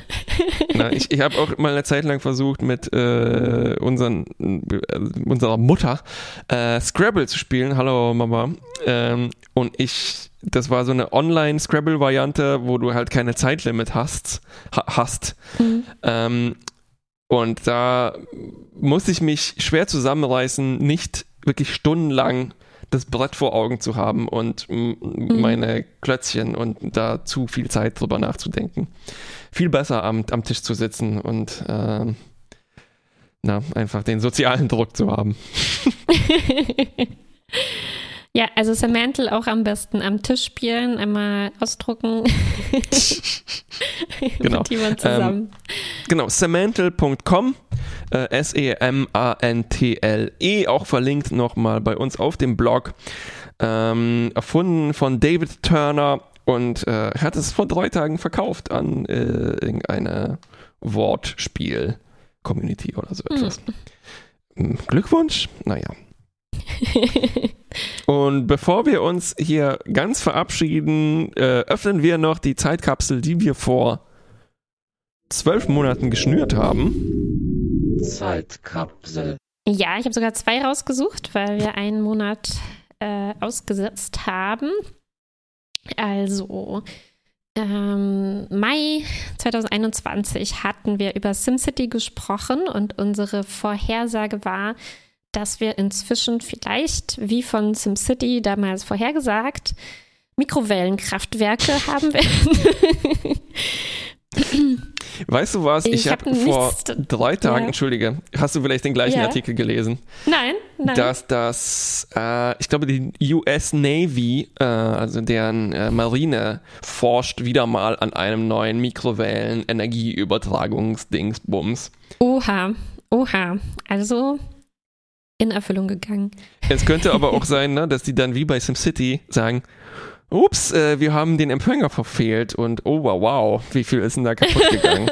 na, ich ich habe auch mal eine Zeit lang versucht, mit äh, unseren, äh, unserer Mutter äh, Scrabble zu spielen. Hallo Mama. Ähm, und ich, das war so eine Online-Scrabble-Variante, wo du halt keine Zeitlimit hast. Ha hast. Mhm. Ähm, und da musste ich mich schwer zusammenreißen, nicht wirklich stundenlang das Brett vor Augen zu haben und m- meine Klötzchen und da zu viel Zeit drüber nachzudenken. Viel besser am, am Tisch zu sitzen und ähm, na, einfach den sozialen Druck zu haben. ja, also Samantha auch am besten am Tisch spielen, einmal ausdrucken. Genau. Mit jemand zusammen. Genau, semantle.com, äh, S-E-M-A-N-T-L-E, auch verlinkt nochmal bei uns auf dem Blog. Ähm, erfunden von David Turner und äh, er hat es vor drei Tagen verkauft an äh, irgendeine Wortspiel-Community oder so etwas. Hm, Glückwunsch, naja. Und bevor wir uns hier ganz verabschieden, äh, öffnen wir noch die Zeitkapsel, die wir vor zwölf Monaten geschnürt haben. Zeitkapsel. Ja, ich habe sogar zwei rausgesucht, weil wir einen Monat äh, ausgesetzt haben. Also, ähm, Mai 2021 hatten wir über SimCity gesprochen und unsere Vorhersage war, dass wir inzwischen vielleicht, wie von SimCity damals vorhergesagt, Mikrowellenkraftwerke haben werden. Weißt du was? Ich, Ich habe hab vor drei Tagen, Ja. entschuldige, hast du vielleicht den gleichen Ja. Artikel gelesen, nein, nein. dass das, äh, ich glaube, die US Navy, äh, also deren äh, Marine, forscht wieder mal an einem neuen Mikrowellen-Energieübertragungsdingsbums. Oha, oha. Also in Erfüllung gegangen. Es könnte aber auch sein, ne, dass die dann wie bei SimCity sagen, ups, äh, wir haben den Empfänger verfehlt und oh wow, wow, wie viel ist denn da kaputt gegangen?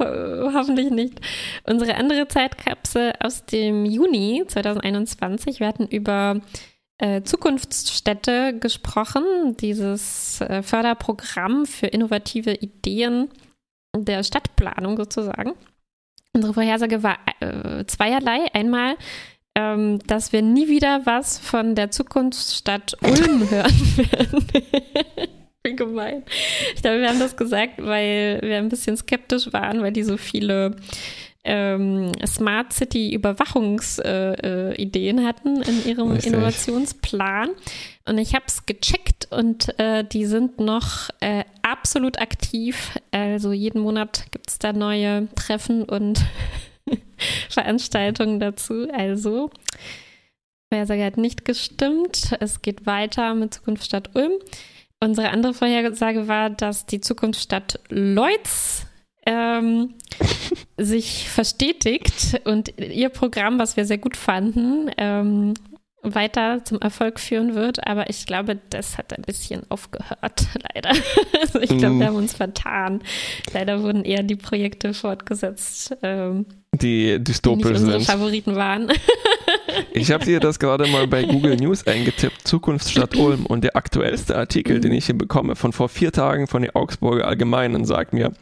Ho- Hoffentlich nicht. Unsere andere Zeitkapsel aus dem Juni 2021. Wir hatten über äh, Zukunftsstädte gesprochen, dieses äh, Förderprogramm für innovative Ideen der Stadtplanung sozusagen. Unsere Vorhersage war äh, zweierlei. Einmal, ähm, dass wir nie wieder was von der Zukunftsstadt Ulm hören werden. Wie gemein. Ich glaube, wir haben das gesagt, weil wir ein bisschen skeptisch waren, weil die so viele ähm, Smart City Überwachungsideen äh, äh, hatten in ihrem Richtig. Innovationsplan. Und ich habe es gecheckt und äh, die sind noch äh, absolut aktiv. Also jeden Monat gibt es da neue Treffen und Veranstaltungen dazu. Also, Vorhersage hat nicht gestimmt. Es geht weiter mit Zukunftsstadt Ulm. Unsere andere Vorhersage war, dass die Zukunftsstadt Leutz ähm, sich verstetigt und ihr Programm, was wir sehr gut fanden, ähm, weiter zum Erfolg führen wird. Aber ich glaube, das hat ein bisschen aufgehört, leider. Also ich glaube, wir haben uns vertan. Leider wurden eher die Projekte fortgesetzt, ähm, Die die dystopisch unsere sind. Favoriten waren. Ich habe dir das gerade mal bei Google News eingetippt, Zukunftsstadt Ulm. Und der aktuellste Artikel, den ich hier bekomme, von vor vier Tagen von der Augsburger Allgemeinen, sagt mir,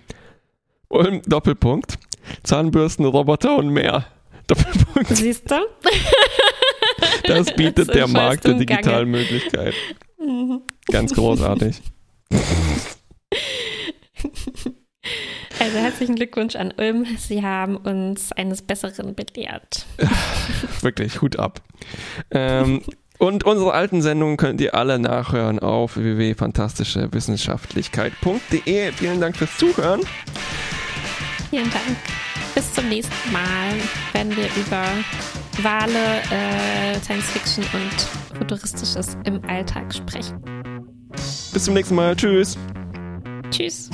Ulm, Doppelpunkt, Zahnbürsten, Roboter und mehr. Doppelpunkt. Siehst du? Das bietet Das der Markt der digitalen Möglichkeiten. Ganz großartig. Also herzlichen Glückwunsch an Ulm. Sie haben uns eines Besseren belehrt. Wirklich, Hut ab. Ähm, und unsere alten Sendungen könnt ihr alle nachhören auf www.fantastischewissenschaftlichkeit.de. Vielen Dank fürs Zuhören. Vielen Dank. Bis zum nächsten Mal, wenn wir über Wale, äh, Science Fiction und Futuristisches im Alltag sprechen. Bis zum nächsten Mal. Tschüss. Tschüss.